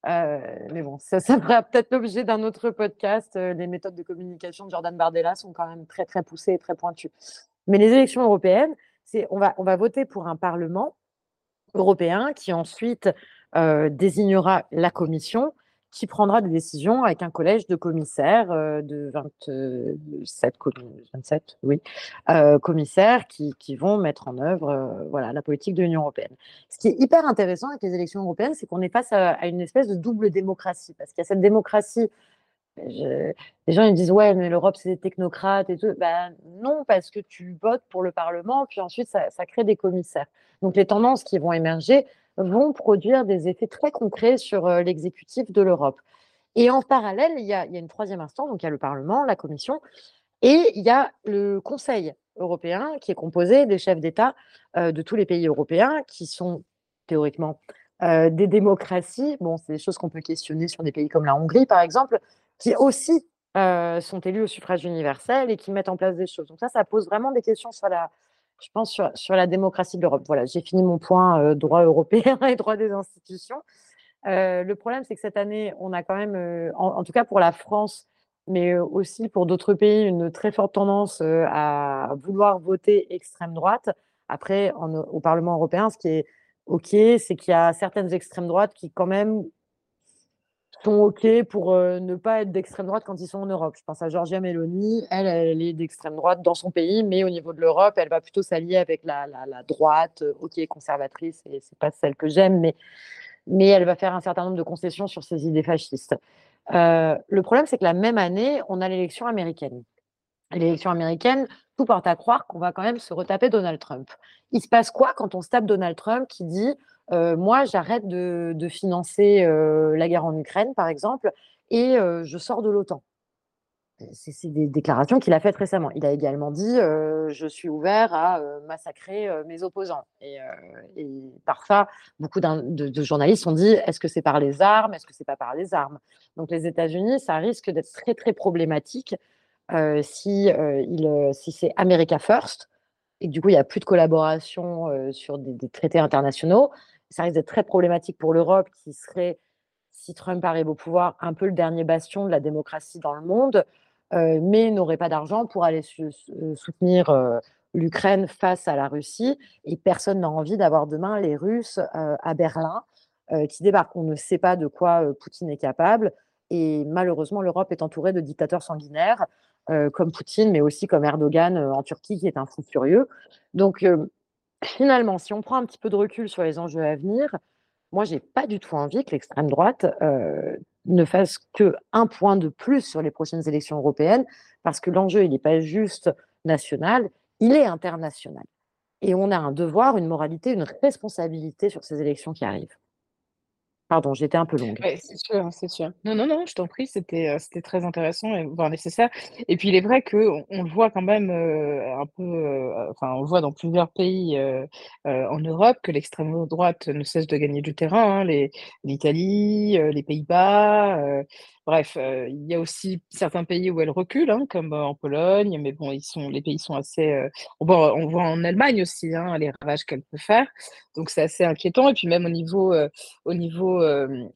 mais bon, ça, ça ferait peut-être l'objet d'un autre podcast. les méthodes de communication de Jordan Bardella sont quand même très, très poussées et très pointues. Mais les élections européennes, on va, on va voter pour un Parlement européen qui ensuite désignera la Commission qui prendra des décisions avec un collège de commissaires euh, de 27, 27 oui, euh, commissaires qui, qui, vont mettre en œuvre euh, voilà, la politique de l'Union européenne. Ce qui est hyper intéressant avec les élections européennes, c'est qu'on est face à, une espèce de double démocratie, parce qu'il y a cette démocratie les gens ils disent ouais mais l'Europe c'est des technocrates et tout. Ben, non parce que tu votes pour le Parlement puis ensuite ça, ça crée des commissaires. Donc les tendances qui vont émerger vont produire des effets très concrets sur euh, l'exécutif de l'Europe. Et en parallèle, il y, a, une troisième instance, donc il y a le Parlement, la Commission, et il y a le Conseil européen qui est composé des chefs d'État euh, de tous les pays européens qui sont théoriquement euh, des démocraties. Bon, c'est des choses qu'on peut questionner sur des pays comme la Hongrie, par exemple, qui aussi sont élus au suffrage universel et qui mettent en place des choses. Donc ça, ça pose vraiment des questions sur la, je pense, sur, sur la démocratie de l'Europe. Voilà, j'ai fini mon point euh, droit européen et droit des institutions. Euh, le problème, c'est que cette année, on a quand même, euh, en, tout cas pour la France, mais aussi pour d'autres pays, une très forte tendance à vouloir voter extrême droite. Après, au Parlement européen, ce qui est OK, c'est qu'il y a certaines extrêmes droites qui, quand même, sont OK pour euh, ne pas être d'extrême droite quand ils sont en Europe. Je pense à Giorgia Meloni, elle, est d'extrême droite dans son pays, mais au niveau de l'Europe, elle va plutôt s'allier avec la, la, droite, euh, OK, conservatrice, et c'est pas celle que j'aime, mais, mais elle va faire un certain nombre de concessions sur ses idées fascistes. Euh, le problème, c'est que la même année, on a l'élection américaine. L'élection américaine, tout porte à croire qu'on va quand même se retaper Donald Trump. Il se passe quoi quand on se tape Donald Trump qui dit moi, j'arrête de, financer la guerre en Ukraine, par exemple, et je sors de l'OTAN. C'est des déclarations qu'il a faites récemment. Il a également dit Je suis ouvert à massacrer mes opposants. Et, parfois, beaucoup de, journalistes ont dit Est-ce que c'est par les armes? Est-ce que c'est pas par les armes? Donc, les États-Unis, ça risque d'être très, très problématique si, si c'est America First et du coup, il n'y a plus de collaboration sur des, traités internationaux ça risque d'être très problématique pour l'Europe qui serait, si Trump arrive au pouvoir, un peu le dernier bastion de la démocratie dans le monde, euh, mais n'aurait pas d'argent pour aller euh, soutenir euh, l'Ukraine face à la Russie. Et personne n'a envie d'avoir demain les Russes à Berlin qui débarquent. On ne sait pas de quoi Poutine est capable. Et malheureusement, l'Europe est entourée de dictateurs sanguinaires, comme Poutine, mais aussi comme Erdogan en Turquie, qui est un fou furieux. Donc, finalement, si on prend un petit peu de recul sur les enjeux à venir, moi, j'ai pas du tout envie que l'extrême droite ne fasse que un point de plus sur les prochaines élections européennes, parce que l'enjeu, il n'est pas juste national, il est international. Et on a un devoir, une moralité, une responsabilité sur ces élections qui arrivent. Pardon, j'étais un peu longue. c'est sûr, c'est sûr. Non, non, non, je t'en prie, c'était, c'était très intéressant et voire nécessaire. Et puis il est vrai qu'on on le voit quand même un peu, enfin on le voit dans plusieurs pays en Europe que l'extrême droite ne cesse de gagner du terrain, hein, l'Italie, les Pays-Bas, Bref, il y a aussi certains pays où elle recule, hein, comme en Pologne, mais bon, les pays sont assez. on, voit, on voit en Allemagne aussi hein, les ravages qu'elle peut faire, donc c'est assez inquiétant. Et puis même au niveau, au niveau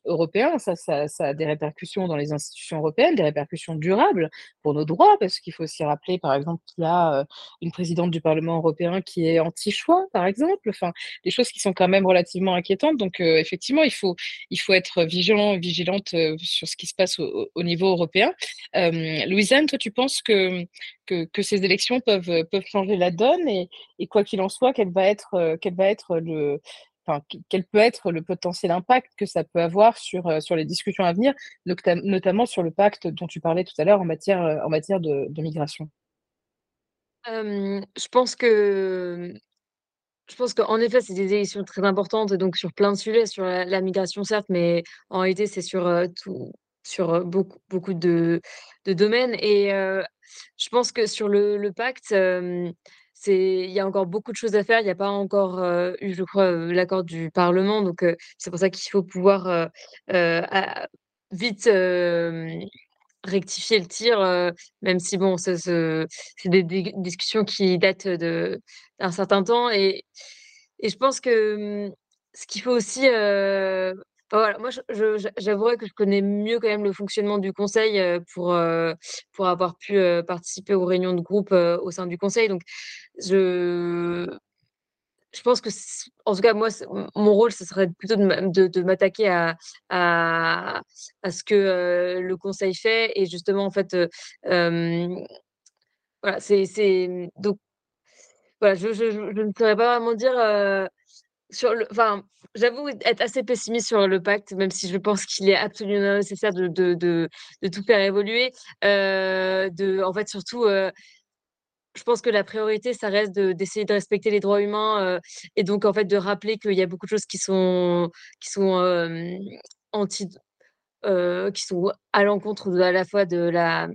européen, ça, a des répercussions dans les institutions européennes, des répercussions durables pour nos droits, parce qu'il faut aussi rappeler, par exemple, qu'il y a une présidente du Parlement européen qui est anti-choix, par exemple. Enfin, des choses qui sont quand même relativement inquiétantes. Donc effectivement, il faut, il faut être vigilant, vigilante sur ce qui se passe au, niveau européen. Euh, Louisanne, toi, tu penses que, que, ces élections peuvent, peuvent changer la donne et, quoi qu'il en soit, quel va être, euh, quel va être le, Enfin, quel peut être le potentiel impact que ça peut avoir sur, euh, sur les discussions à venir, notamment sur le pacte dont tu parlais tout à l'heure en matière, en matière de, migration? Je pense que je pense qu'en effet, c'est des élections très importantes, donc sur plein de sujets, sur la, migration certes, mais en réalité, c'est sur tout, sur beaucoup, beaucoup de, de domaines. Et je pense que sur le, pacte, c'est il y a encore beaucoup de choses à faire. Il n'y a pas encore eu, je crois, l'accord du Parlement. Donc, c'est pour ça qu'il faut pouvoir vite rectifier le tir, même si, bon, c'est des, discussions qui datent d'un certain temps. Et, et je pense que ce qu'il faut aussi voilà, moi, j'avouerais que je connais mieux quand même le fonctionnement du conseil pour, pour avoir pu participer aux réunions de groupe au sein du conseil. Donc, je, je pense que, en tout cas, moi, mon rôle, ce serait plutôt de, de, m'attaquer à, à, à, ce que le conseil fait. Et justement, en fait, voilà, c'est. Donc, voilà, je, je, ne saurais pas vraiment dire sur le, enfin, j'avoue être assez pessimiste sur le pacte, même si je pense qu'il est absolument nécessaire de, de, de, tout faire évoluer. Euh, de, en fait, surtout, euh, je pense que la priorité, ça reste d'essayer de, respecter les droits humains euh, et donc, en fait, de rappeler qu'il y a beaucoup de choses qui sont, qui sont anti, qui sont à l'encontre à la fois de la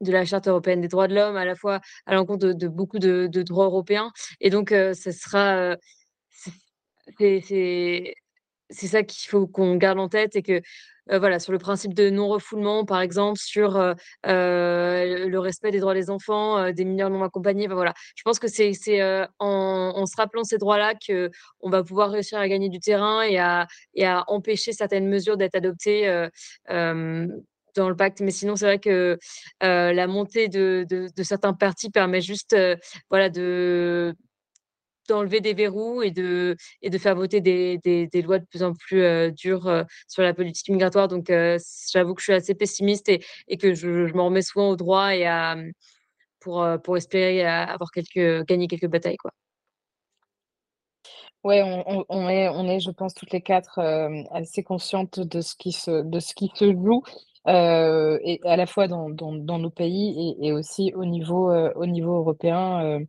de la Charte européenne des droits de l'homme, à la fois à l'encontre de, beaucoup de, droits européens. Et donc, ce sera c'est ça qu'il faut qu'on garde en tête et que voilà sur le principe de non refoulement par exemple sur le respect des droits des enfants des mineurs non accompagnés voilà je pense que c'est c'est en, se rappelant ces droits là que on va pouvoir réussir à gagner du terrain et à empêcher certaines mesures d'être adoptées dans le pacte. Mais sinon, c'est vrai que la montée de, certains partis permet juste voilà, de, d'enlever des verrous et de, et de faire voter des, des, lois de plus en plus euh, dures euh, sur la politique migratoire. Donc, euh, j'avoue que je suis assez pessimiste et, et que je, je m'en remets souvent au droit et à, pour, pour espérer avoir quelques, gagner quelques batailles. Quoi. Oui, on, est, on est, je pense, toutes les quatre assez conscientes de ce qui se, de ce qui se joue euh, et à la fois dans, nos pays et, aussi au niveau, euh, européen, euh,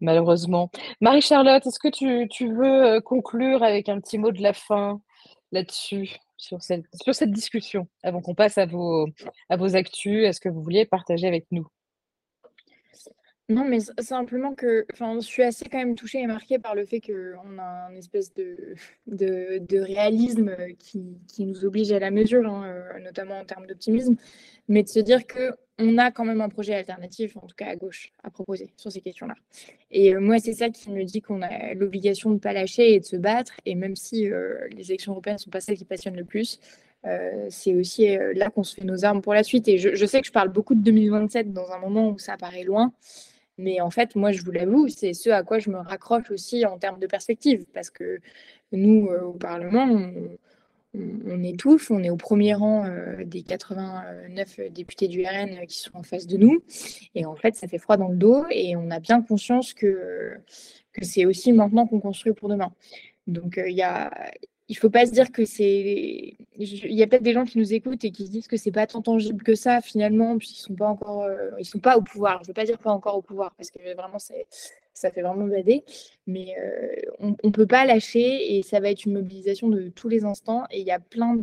malheureusement. Marie-Charlotte, est-ce que tu, veux conclure avec un petit mot de la fin là-dessus, sur cette, sur cette discussion, avant qu'on passe à vos, à vos actus Est-ce que vous vouliez partager avec nous? Non, mais simplement que je suis assez quand même touchée et marquée par le fait qu'on a un espèce de, de, réalisme qui, qui, nous oblige à la mesure, hein, euh, notamment en termes d'optimisme, mais de se dire qu'on a quand même un projet alternatif, en tout cas à gauche, à proposer sur ces questions-là. Et euh, moi, c'est ça qui me dit qu'on a l'obligation de ne pas lâcher et de se battre, et même si euh, les élections européennes ne sont pas celles qui passionnent le plus, c'est aussi là qu'on se fait nos armes pour la suite. Et je, sais que je parle beaucoup de 2027 dans un moment où ça paraît loin, mais en fait, moi, je vous l'avoue, c'est ce à quoi je me raccroche aussi en termes de perspective, parce que nous, euh, au Parlement, on, étouffe, on est au premier rang des 89 députés du RN qui sont en face de nous. Et en fait, ça fait froid dans le dos et on a bien conscience que, que c'est aussi maintenant qu'on construit pour demain. Donc, il y a, il faut pas se dire que c'est. Il y a peut-être des gens qui nous écoutent et qui se disent que c'est pas tant tangible que ça finalement, puisqu'ils sont pas encore, euh, ils sont pas au pouvoir. Je veux pas dire pas encore au pouvoir parce que vraiment ça fait vraiment bader, mais euh, on ne peut pas lâcher et ça va être une mobilisation de tous les instants. Et il y a plein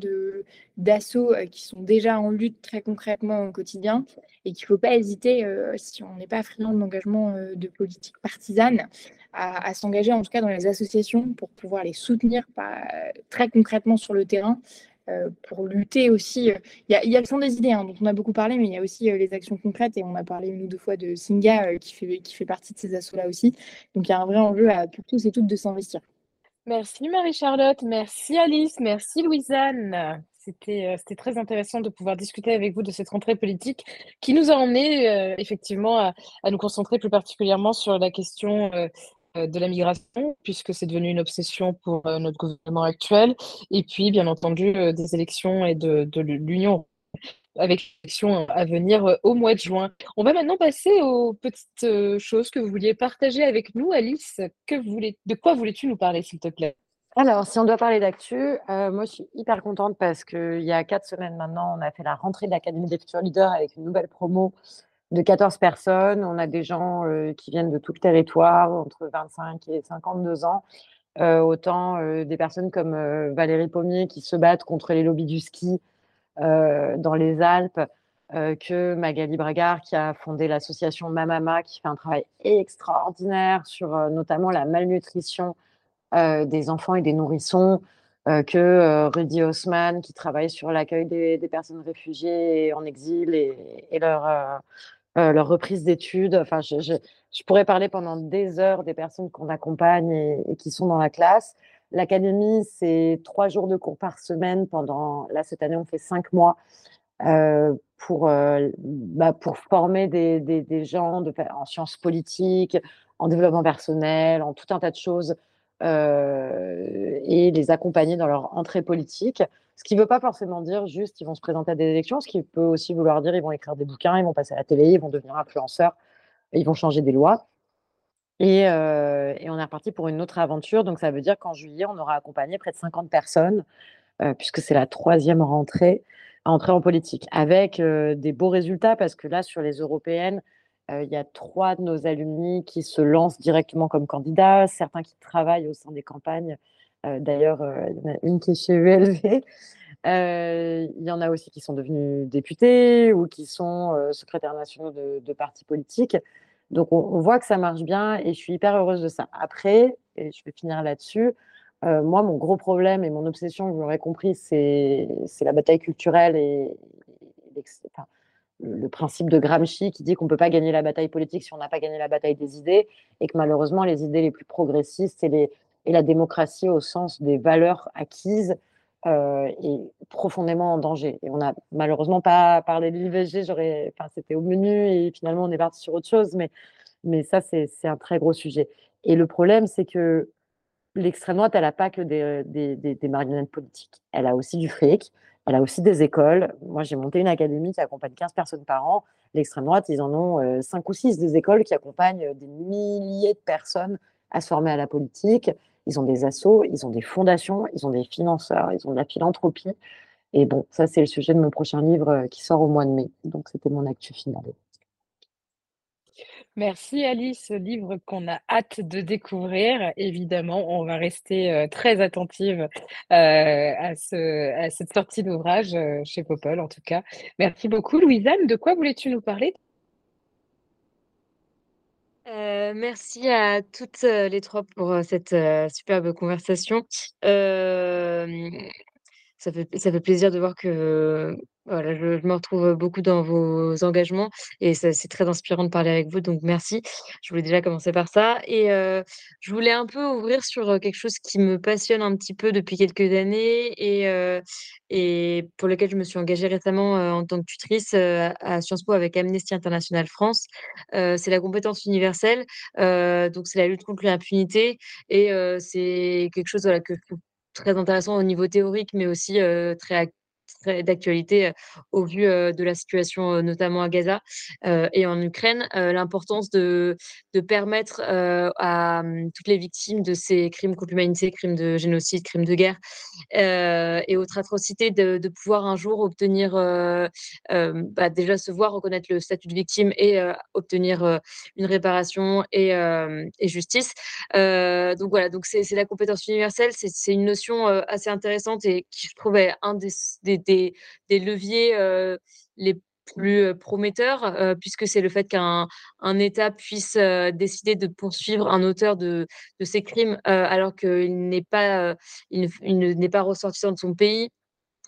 d'assauts euh, qui sont déjà en lutte très concrètement au quotidien et qu'il ne faut pas hésiter, si on n'est pas friand d'engagement de politique partisane, à, s'engager en tout cas dans les associations pour pouvoir les soutenir très concrètement sur le terrain. Euh, pour lutter aussi. Euh, il y, a, le des idées hein, dont on a beaucoup parlé, mais il y a aussi euh, les actions concrètes et on a parlé une ou deux fois de Singa qui, fait, qui fait partie de ces assauts-là aussi. Donc il y a un vrai enjeu à, pour tous et toutes de s'investir. Merci Marie-Charlotte, merci Alice, merci Louisanne. C'était très intéressant de pouvoir discuter avec vous de cette rentrée politique qui nous a emmené effectivement à, nous concentrer plus particulièrement sur la question euh, de la migration, puisque c'est devenu une obsession pour euh, notre gouvernement actuel, et puis bien entendu euh, des élections et de, de l'Union avec l'élection à venir au mois de juin. On va maintenant passer aux petites choses que vous vouliez partager avec nous. Alice, que de quoi voulais-tu nous parler, s'il te plaît? Alors, si on doit parler d'actu, moi je suis hyper contente parce qu'il y a quatre semaines maintenant, on a fait la rentrée de l'Académie des futurs leaders avec une nouvelle promo de 14 personnes. On a des gens euh, qui viennent de tout le territoire, entre 25 et 52 ans. Euh, autant euh, des personnes comme Valérie Pommier qui se battent contre les lobbies du ski dans les Alpes, que Magali Bragard qui a fondé l'association Mamama qui fait un travail extraordinaire sur notamment la malnutrition des enfants et des nourrissons. que Rudy Haussmann qui travaille sur l'accueil des, personnes réfugiées en exil et, leur, leur reprise d'études. Enfin, je, je, pourrais parler pendant des heures des personnes qu'on accompagne et, qui sont dans la classe. L'académie, c'est trois jours de cours par semaine pendant, là, cette année, on fait cinq mois euh, pour, euh, bah, pour former des, des, des gens de, en sciences politiques, en développement personnel, en tout un tas de choses euh, et les accompagner dans leur entrée politique. Ce qui ne veut pas forcément dire juste qu'ils vont se présenter à des élections, ce qui peut aussi vouloir dire ils vont écrire des bouquins, ils vont passer à la télé, ils vont devenir influenceurs, ils vont changer des lois. Et, euh, on est reparti pour une autre aventure. Donc ça veut dire qu'en juillet, on aura accompagné près de 50 personnes, euh, puisque c'est la troisième rentrée, entrée en politique, avec euh, des beaux résultats, parce que là, sur les européennes, il y a trois de nos alumni qui se lancent directement comme candidats, certains qui travaillent au sein des campagnes euh, d'ailleurs, euh, il y en a une qui est chez ULV. Euh, il y en a aussi qui sont devenus députés ou qui sont secrétaires nationaux de, partis politiques. Donc, on, voit que ça marche bien et je suis hyper heureuse de ça. Après, et je vais finir là-dessus, moi, mon gros problème et mon obsession, vous l'aurez compris, c'est la bataille culturelle et, le principe de Gramsci qui dit qu'on ne peut pas gagner la bataille politique si on n'a pas gagné la bataille des idées et que malheureusement, les idées les plus progressistes et les, et la démocratie au sens des valeurs acquises euh, est profondément en danger. Et on n'a malheureusement pas parlé de l'IVG, enfin, c'était au menu et finalement on est parti sur autre chose, mais, mais ça c'est un très gros sujet. Et le problème c'est que l'extrême droite, elle n'a pas que des, des, des, marionnettes politiques, elle a aussi du fric, elle a aussi des écoles. Moi j'ai monté une académie qui accompagne 15 personnes par an. L'extrême droite, ils en ont 5 euh, ou 6 des écoles qui accompagnent des milliers de personnes à se former à la politique ils ont des assos, ils ont des fondations, ils ont des financeurs, ils ont de la philanthropie. Et bon, ça, c'est le sujet de mon prochain livre euh, qui sort au mois de mai. Donc, c'était mon actu final. Merci Alice, ce livre qu'on a hâte de découvrir. Évidemment, on va rester euh, très attentive euh, à, ce, à, cette sortie d'ouvrage chez Popol, en tout cas. Merci beaucoup. Louisanne, de quoi voulais-tu nous parler? Euh, merci à toutes euh, les trois pour euh, cette superbe conversation. ça fait, ça fait plaisir de voir que voilà, je, me retrouve beaucoup dans vos engagements et c'est très inspirant de parler avec vous, donc merci. Je voulais déjà commencer par ça. Et je voulais un peu ouvrir sur quelque chose qui me passionne un petit peu depuis quelques années et, pour lequel je me suis engagée récemment en tant que tutrice à Sciences Po avec Amnesty International France. c'est la compétence universelle, donc c'est la lutte contre l'impunité et c'est quelque chose que très intéressant au niveau théorique, mais aussi très d'actualité au vu de la situation notamment à Gaza et en Ukraine, l'importance de, de permettre à mmh, toutes les victimes de ces crimes contre l'humanité, crimes de génocide, crimes de guerre et autres atrocités de, de, pouvoir un jour obtenir, bah, déjà se voir reconnaître le statut de victime et obtenir une réparation et, et justice. donc voilà, donc c'est la compétence universelle, c'est une notion assez intéressante et qui je trouvais un des, des des, leviers les plus prometteurs, puisque c'est le fait qu'un un État puisse décider de poursuivre un auteur de, de ces crimes alors qu'il n'est pas ressortissant de son pays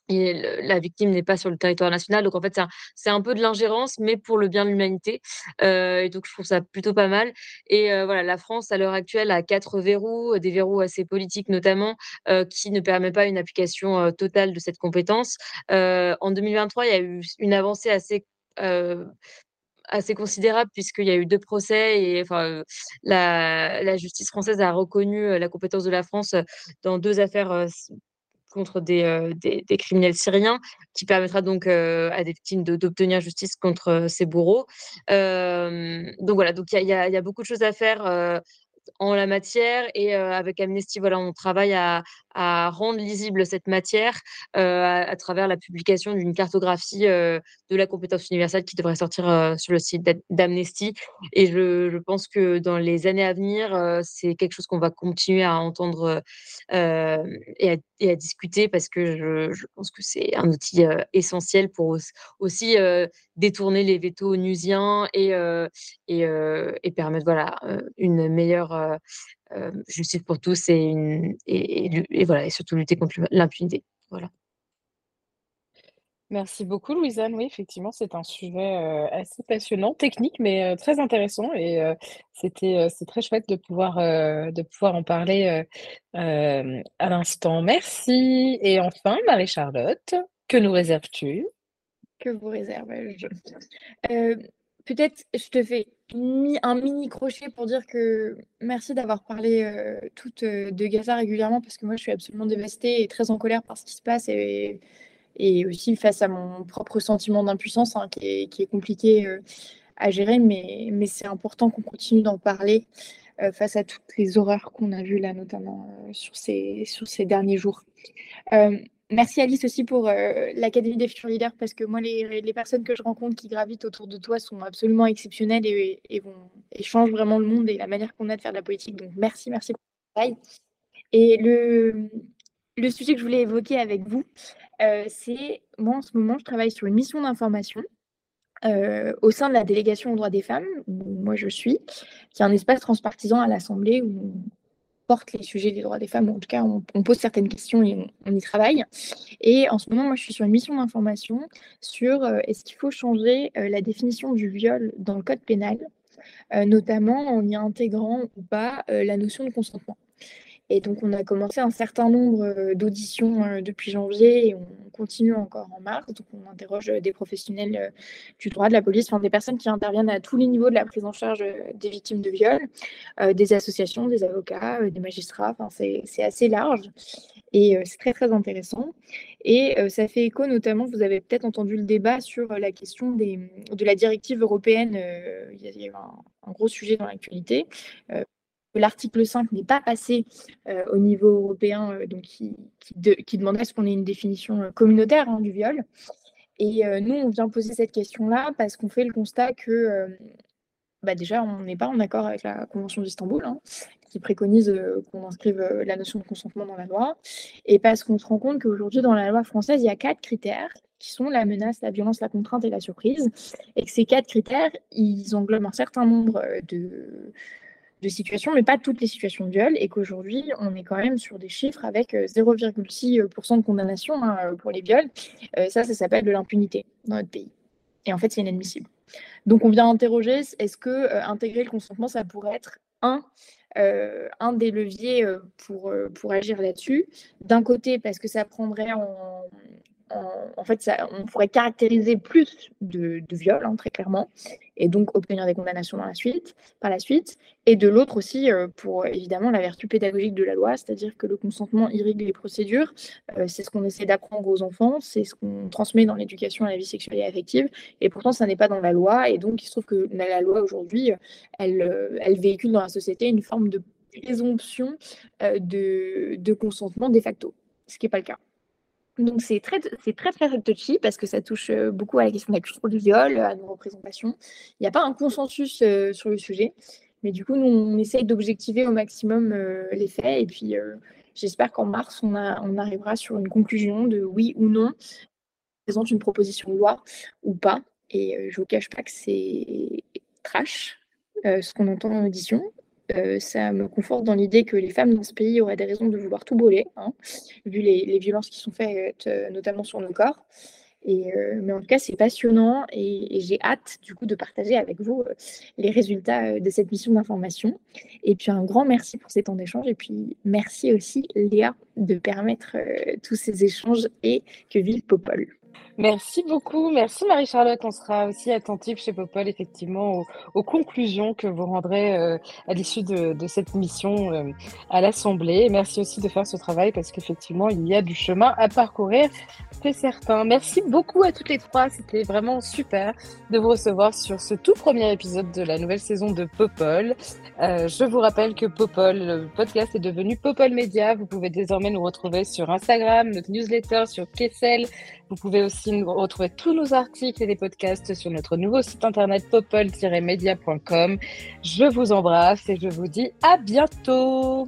la victime n'est pas sur le territoire national. Donc en fait, c'est un, peu de l'ingérence, mais pour le bien de l'humanité. Euh, et donc je trouve ça plutôt pas mal. Et euh, voilà, la France à l'heure actuelle a quatre verrous, des verrous assez politiques notamment, euh, qui ne permettent pas une application totale de cette compétence. en 2023, il y a eu une avancée assez assez considérable puisqu'il y a eu deux procès et enfin la, justice française a reconnu la compétence de la France dans deux affaires contre des, des, criminels syriens, qui permettra donc à des victimes d'obtenir justice contre ces bourreaux. donc voilà, donc il y, y, a beaucoup de choses à faire en la matière et avec Amnesty, voilà, on travaille à, à rendre lisible cette matière à, travers la publication d'une cartographie de la compétence universelle qui devrait sortir sur le site d'Amnesty. Et je, pense que dans les années à venir, c'est quelque chose qu'on va continuer à entendre et à, discuter parce que je, pense que c'est un outil essentiel pour aussi détourner les vétos onusiens et, et, et permettre voilà, une meilleure euh, justice pour tous et, une, et, voilà, et surtout lutter contre l'impunité. Voilà. Merci beaucoup, Louisanne. Oui, effectivement, c'est un sujet euh, assez passionnant, technique, mais euh, très intéressant. Et c'était, c'est très chouette de pouvoir, de pouvoir en parler à l'instant. Merci. Et enfin, Marie-Charlotte, que nous réserves-tu? Que vous réserve-je? Peut-être je te fais un mini crochet pour dire que merci d'avoir parlé euh, toute euh, de Gaza régulièrement parce que moi je suis absolument dévastée et très en colère par ce qui se passe et, aussi face à mon propre sentiment d'impuissance hein, qui, est, compliqué euh, à gérer, mais, c'est important qu'on continue d'en parler face à toutes les horreurs qu'on a vues là, notamment sur ces derniers jours. Merci Alice aussi pour euh, l'Académie des futurs leaders parce que moi, les, personnes que je rencontre qui gravitent autour de toi sont absolument exceptionnelles et, vont, changent vraiment le monde et la manière qu'on a de faire de la politique. Donc merci, merci pour le travail. Et le, le sujet que je voulais évoquer avec vous, euh, c'est moi en ce moment, je travaille sur une mission d'information euh, au sein de la délégation aux droits des femmes, où moi je suis, qui est un espace transpartisan à l'Assemblée où porte les sujets des droits des femmes, en tout cas, on, pose certaines questions et on, y travaille. Et en ce moment, moi, je suis sur une mission d'information sur euh, est-ce qu'il faut changer euh, la définition du viol dans le code pénal, euh, notamment en y intégrant ou pas la notion de consentement. Et donc, on a commencé un certain nombre euh, d'auditions euh, depuis janvier et on continue encore en mars. Donc, on interroge euh, des professionnels du droit, de la police, enfin, des personnes qui interviennent à tous les niveaux de la prise en charge des victimes de viol, des associations, des avocats, des magistrats. Enfin, c'est assez large et c'est très, très intéressant. Et ça fait écho notamment, vous avez peut-être entendu le débat sur la question de la directive européenne. il y a, eu un, gros sujet dans l'actualité l'article 5 n'est pas passé euh, au niveau européen, euh, donc qui, demandait ce qu'on ait une définition euh, communautaire hein, du viol. Et nous, on vient poser cette question-là parce qu'on fait le constat que bah déjà, on n'est pas en accord avec la Convention d'Istanbul, hein, qui préconise qu'on inscrive la notion de consentement dans la loi, et parce qu'on se rend compte qu'aujourd'hui, dans la loi française, il y a quatre critères qui sont la menace, la violence, la contrainte et la surprise, et que ces quatre critères, ils englobent un certain nombre de situations, mais pas toutes les situations de viol, et qu'aujourd'hui, on est quand même sur des chiffres avec 0,6% euh, de condamnation hein, euh, pour les viols. Euh, ça, ça s'appelle de l'impunité dans notre pays. Et en fait, c'est inadmissible. Donc, on vient interroger, est-ce que intégrer le consentement, ça pourrait être un, un des leviers pour, pour agir là-dessus? D'un côté, parce que ça prendrait en en, fait, on pourrait caractériser plus de, viols, hein, très clairement, et donc obtenir des condamnations par la suite. Et de l'autre aussi, euh, pour évidemment la vertu pédagogique de la loi, c'est-à-dire que le consentement irrigue les procédures. Euh, c'est ce qu'on essaie d'apprendre aux enfants, c'est ce qu'on transmet dans l'éducation à la vie sexuelle et affective. Et pourtant, ça n'est pas dans la loi. Et donc, il se trouve que la loi aujourd'hui, elle, euh, elle véhicule dans la société une forme de présomption de, de consentement de facto, ce qui n'est pas le cas. Donc c'est très, c'est très très touchy parce que ça touche beaucoup à la question de la culture du viol, à nos représentations. Il n'y a pas un consensus sur le sujet, mais du coup nous on essaye d'objectiver au maximum les faits et puis j'espère qu'en mars on, a, on arrivera sur une conclusion de oui ou non présente une proposition de loi ou pas. Et je vous cache pas que c'est trash ce qu'on entend en audition. Euh, ça me conforte dans l'idée que les femmes dans ce pays auraient des raisons de vouloir tout brûler, hein, vu les, violences qui sont faites, euh, notamment sur nos corps. Euh, mais en tout cas, c'est passionnant et, j'ai hâte du coup de partager avec vous les résultats de cette mission d'information. Et puis un grand merci pour ces temps d'échange. Et puis merci aussi Léa de permettre tous ces échanges et que vive Popol. Merci beaucoup. Merci Marie-Charlotte. On sera aussi attentif chez Popol, effectivement, aux, conclusions que vous rendrez euh, à l'issue de, cette mission euh, à l'Assemblée. Merci aussi de faire ce travail parce qu'effectivement, il y a du chemin à parcourir, c'est certain. Merci beaucoup à toutes les trois. C'était vraiment super de vous recevoir sur ce tout premier épisode de la nouvelle saison de Popol. Euh, je vous rappelle que Popol, le podcast est devenu Popol Media. Vous pouvez désormais nous retrouver sur Instagram, notre newsletter, sur Kessel, vous pouvez aussi retrouver tous nos articles et les podcasts sur notre nouveau site internet popol-media.com. Je vous embrasse et je vous dis à bientôt.